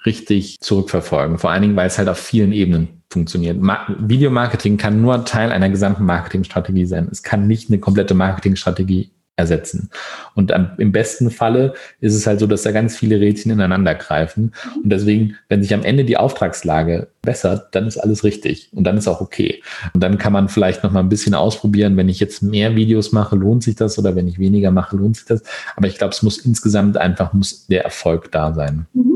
richtig zurückverfolgen. Vor allen Dingen, weil es halt auf vielen Ebenen funktioniert. Ma Videomarketing kann nur Teil einer gesamten Marketingstrategie sein. Es kann nicht eine komplette Marketingstrategie ersetzen. Und am, im besten Falle ist es halt so, dass da ganz viele Rädchen ineinander greifen. Und deswegen, wenn sich am Ende die Auftragslage bessert, dann ist alles richtig und dann ist auch okay. Und dann kann man vielleicht noch mal ein bisschen ausprobieren, wenn ich jetzt mehr Videos mache, lohnt sich das oder wenn ich weniger mache, lohnt sich das. Aber ich glaube, es muss insgesamt einfach muss der Erfolg da sein. Mhm.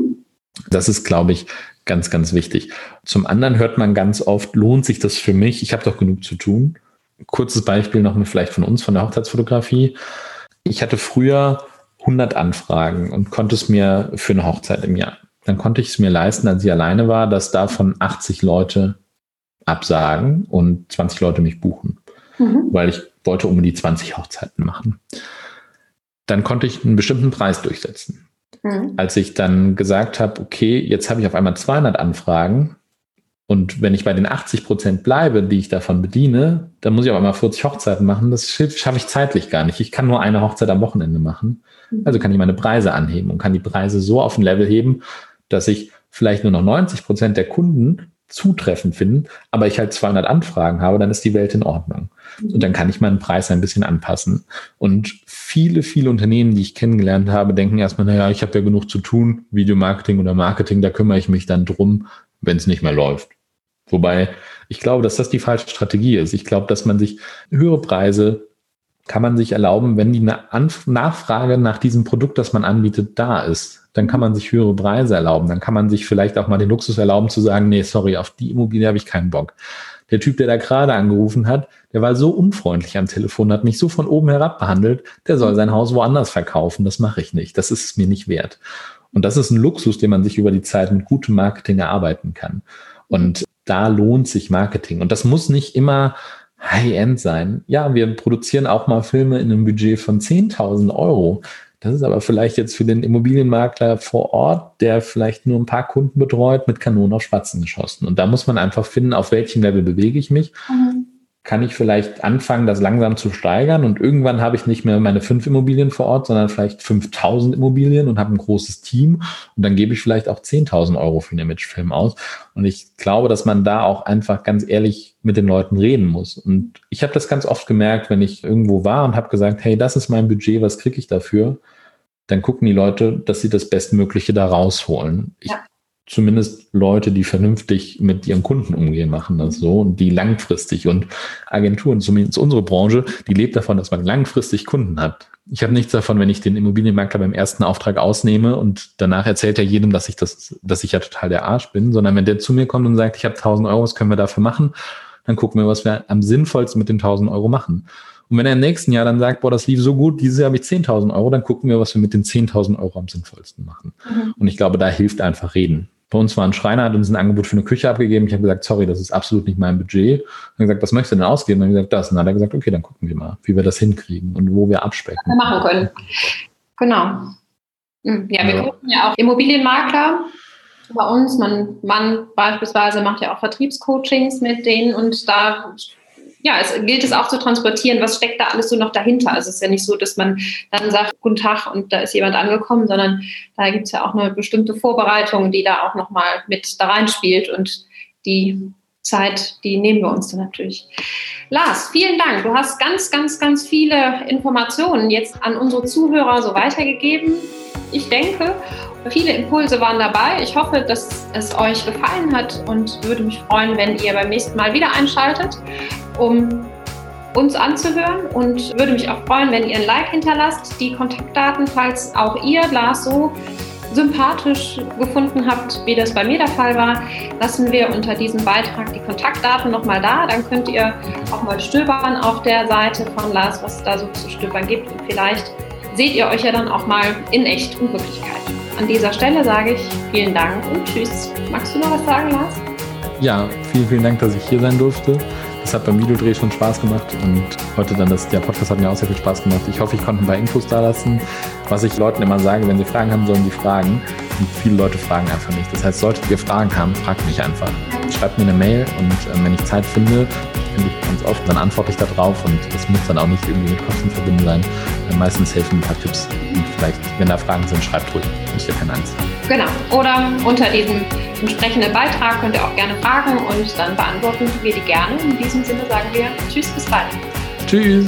Das ist, glaube ich, ganz, ganz wichtig. Zum anderen hört man ganz oft, lohnt sich das für mich? Ich habe doch genug zu tun. Kurzes Beispiel noch vielleicht von uns, von der Hochzeitsfotografie. Ich hatte früher 100 Anfragen und konnte es mir für eine Hochzeit im Jahr. Dann konnte ich es mir leisten, als ich alleine war, dass davon 80 Leute absagen und 20 Leute mich buchen, mhm. weil ich wollte um die 20 Hochzeiten machen. dann konnte ich einen bestimmten Preis durchsetzen. Mhm. Als ich dann gesagt habe, okay, jetzt habe ich auf einmal 200 Anfragen und wenn ich bei den 80 Prozent bleibe, die ich davon bediene, dann muss ich auf einmal 40 Hochzeiten machen. Das schaffe ich zeitlich gar nicht. Ich kann nur eine Hochzeit am Wochenende machen. Mhm. Also kann ich meine Preise anheben und kann die Preise so auf ein Level heben, dass ich vielleicht nur noch 90 Prozent der Kunden zutreffend finden, aber ich halt 200 Anfragen habe, dann ist die Welt in Ordnung. Mhm. Und dann kann ich meinen Preis ein bisschen anpassen. Und viele, viele Unternehmen, die ich kennengelernt habe, denken erstmal, naja, ich habe ja genug zu tun, Videomarketing oder Marketing, da kümmere ich mich dann drum, wenn es nicht mehr läuft. Wobei ich glaube, dass das die falsche Strategie ist. Ich glaube, dass man sich höhere Preise kann man sich erlauben, wenn die Nachfrage nach diesem Produkt, das man anbietet, da ist dann kann man sich höhere Preise erlauben. Dann kann man sich vielleicht auch mal den Luxus erlauben zu sagen, nee, sorry, auf die Immobilie habe ich keinen Bock. Der Typ, der da gerade angerufen hat, der war so unfreundlich am Telefon, hat mich so von oben herab behandelt, der soll sein Haus woanders verkaufen. Das mache ich nicht. Das ist es mir nicht wert. Und das ist ein Luxus, den man sich über die Zeit mit gutem Marketing erarbeiten kann. Und da lohnt sich Marketing. Und das muss nicht immer High-End sein. Ja, wir produzieren auch mal Filme in einem Budget von 10.000 Euro. Das ist aber vielleicht jetzt für den Immobilienmakler vor Ort, der vielleicht nur ein paar Kunden betreut, mit Kanonen auf Spatzen geschossen. Und da muss man einfach finden, auf welchem Level bewege ich mich. Mhm kann ich vielleicht anfangen, das langsam zu steigern und irgendwann habe ich nicht mehr meine fünf Immobilien vor Ort, sondern vielleicht 5000 Immobilien und habe ein großes Team und dann gebe ich vielleicht auch 10.000 Euro für einen Imagefilm aus. Und ich glaube, dass man da auch einfach ganz ehrlich mit den Leuten reden muss. Und ich habe das ganz oft gemerkt, wenn ich irgendwo war und habe gesagt, hey, das ist mein Budget, was kriege ich dafür? Dann gucken die Leute, dass sie das Bestmögliche da rausholen. Ich ja zumindest Leute, die vernünftig mit ihren Kunden umgehen, machen das so und die langfristig und Agenturen, zumindest unsere Branche, die lebt davon, dass man langfristig Kunden hat. Ich habe nichts davon, wenn ich den Immobilienmakler beim ersten Auftrag ausnehme und danach erzählt er jedem, dass ich das, dass ich ja total der Arsch bin, sondern wenn der zu mir kommt und sagt, ich habe 1000 Euro, was können wir dafür machen? Dann gucken wir, was wir am sinnvollsten mit den 1000 Euro machen. Und wenn er im nächsten Jahr dann sagt, boah, das lief so gut, dieses Jahr habe ich 10.000 Euro, dann gucken wir, was wir mit den 10.000 Euro am sinnvollsten machen. Mhm. Und ich glaube, da hilft einfach reden. Bei uns war ein Schreiner, hat uns ein Angebot für eine Küche abgegeben. Ich habe gesagt, sorry, das ist absolut nicht mein Budget. Dann gesagt, was möchtest du denn ausgeben? Dann habe ich gesagt, das. Und dann hat er gesagt, okay, dann gucken wir mal, wie wir das hinkriegen und wo wir abspecken. Wir
machen können. Genau. Hm, ja, wir ja. gucken ja auch Immobilienmakler bei uns. Man, man beispielsweise macht ja auch Vertriebscoachings mit denen und da ja, es gilt es auch zu transportieren, was steckt da alles so noch dahinter. Also es ist ja nicht so, dass man dann sagt, guten Tag und da ist jemand angekommen, sondern da gibt es ja auch eine bestimmte Vorbereitung, die da auch nochmal mit da reinspielt und die Zeit, die nehmen wir uns dann natürlich. Lars, vielen Dank. Du hast ganz, ganz, ganz viele Informationen jetzt an unsere Zuhörer so weitergegeben. Ich denke, viele Impulse waren dabei. Ich hoffe, dass es euch gefallen hat und würde mich freuen, wenn ihr beim nächsten Mal wieder einschaltet um uns anzuhören und würde mich auch freuen, wenn ihr ein Like hinterlasst. Die Kontaktdaten, falls auch ihr Lars so sympathisch gefunden habt, wie das bei mir der Fall war, lassen wir unter diesem Beitrag die Kontaktdaten nochmal da. Dann könnt ihr auch mal stöbern auf der Seite von Lars, was es da so zu stöbern gibt. Und vielleicht seht ihr euch ja dann auch mal in echt und Wirklichkeit. An dieser Stelle sage ich vielen Dank und tschüss. Magst du noch was sagen, Lars?
Ja, vielen, vielen Dank, dass ich hier sein durfte. Es hat beim Videodreh schon Spaß gemacht und heute dann das, der Podcast hat mir auch sehr viel Spaß gemacht. Ich hoffe, ich konnte ein paar Infos da lassen. Was ich Leuten immer sage, wenn sie Fragen haben, sollen die fragen. Und viele Leute fragen einfach nicht. Das heißt, solltet ihr Fragen haben, fragt mich einfach. Schreibt mir eine Mail und äh, wenn ich Zeit finde, finde ich ganz oft, dann antworte ich da drauf und das muss dann auch nicht irgendwie mit Kosten verbunden sein. Äh, meistens helfen ein paar Tipps und vielleicht, wenn da Fragen sind, schreibt ruhig. Müsst ihr keine Angst haben.
Genau. Oder unter diesem entsprechenden Beitrag könnt ihr auch gerne fragen und dann beantworten wir die gerne. In diesem Sinne sagen wir Tschüss, bis bald.
Tschüss.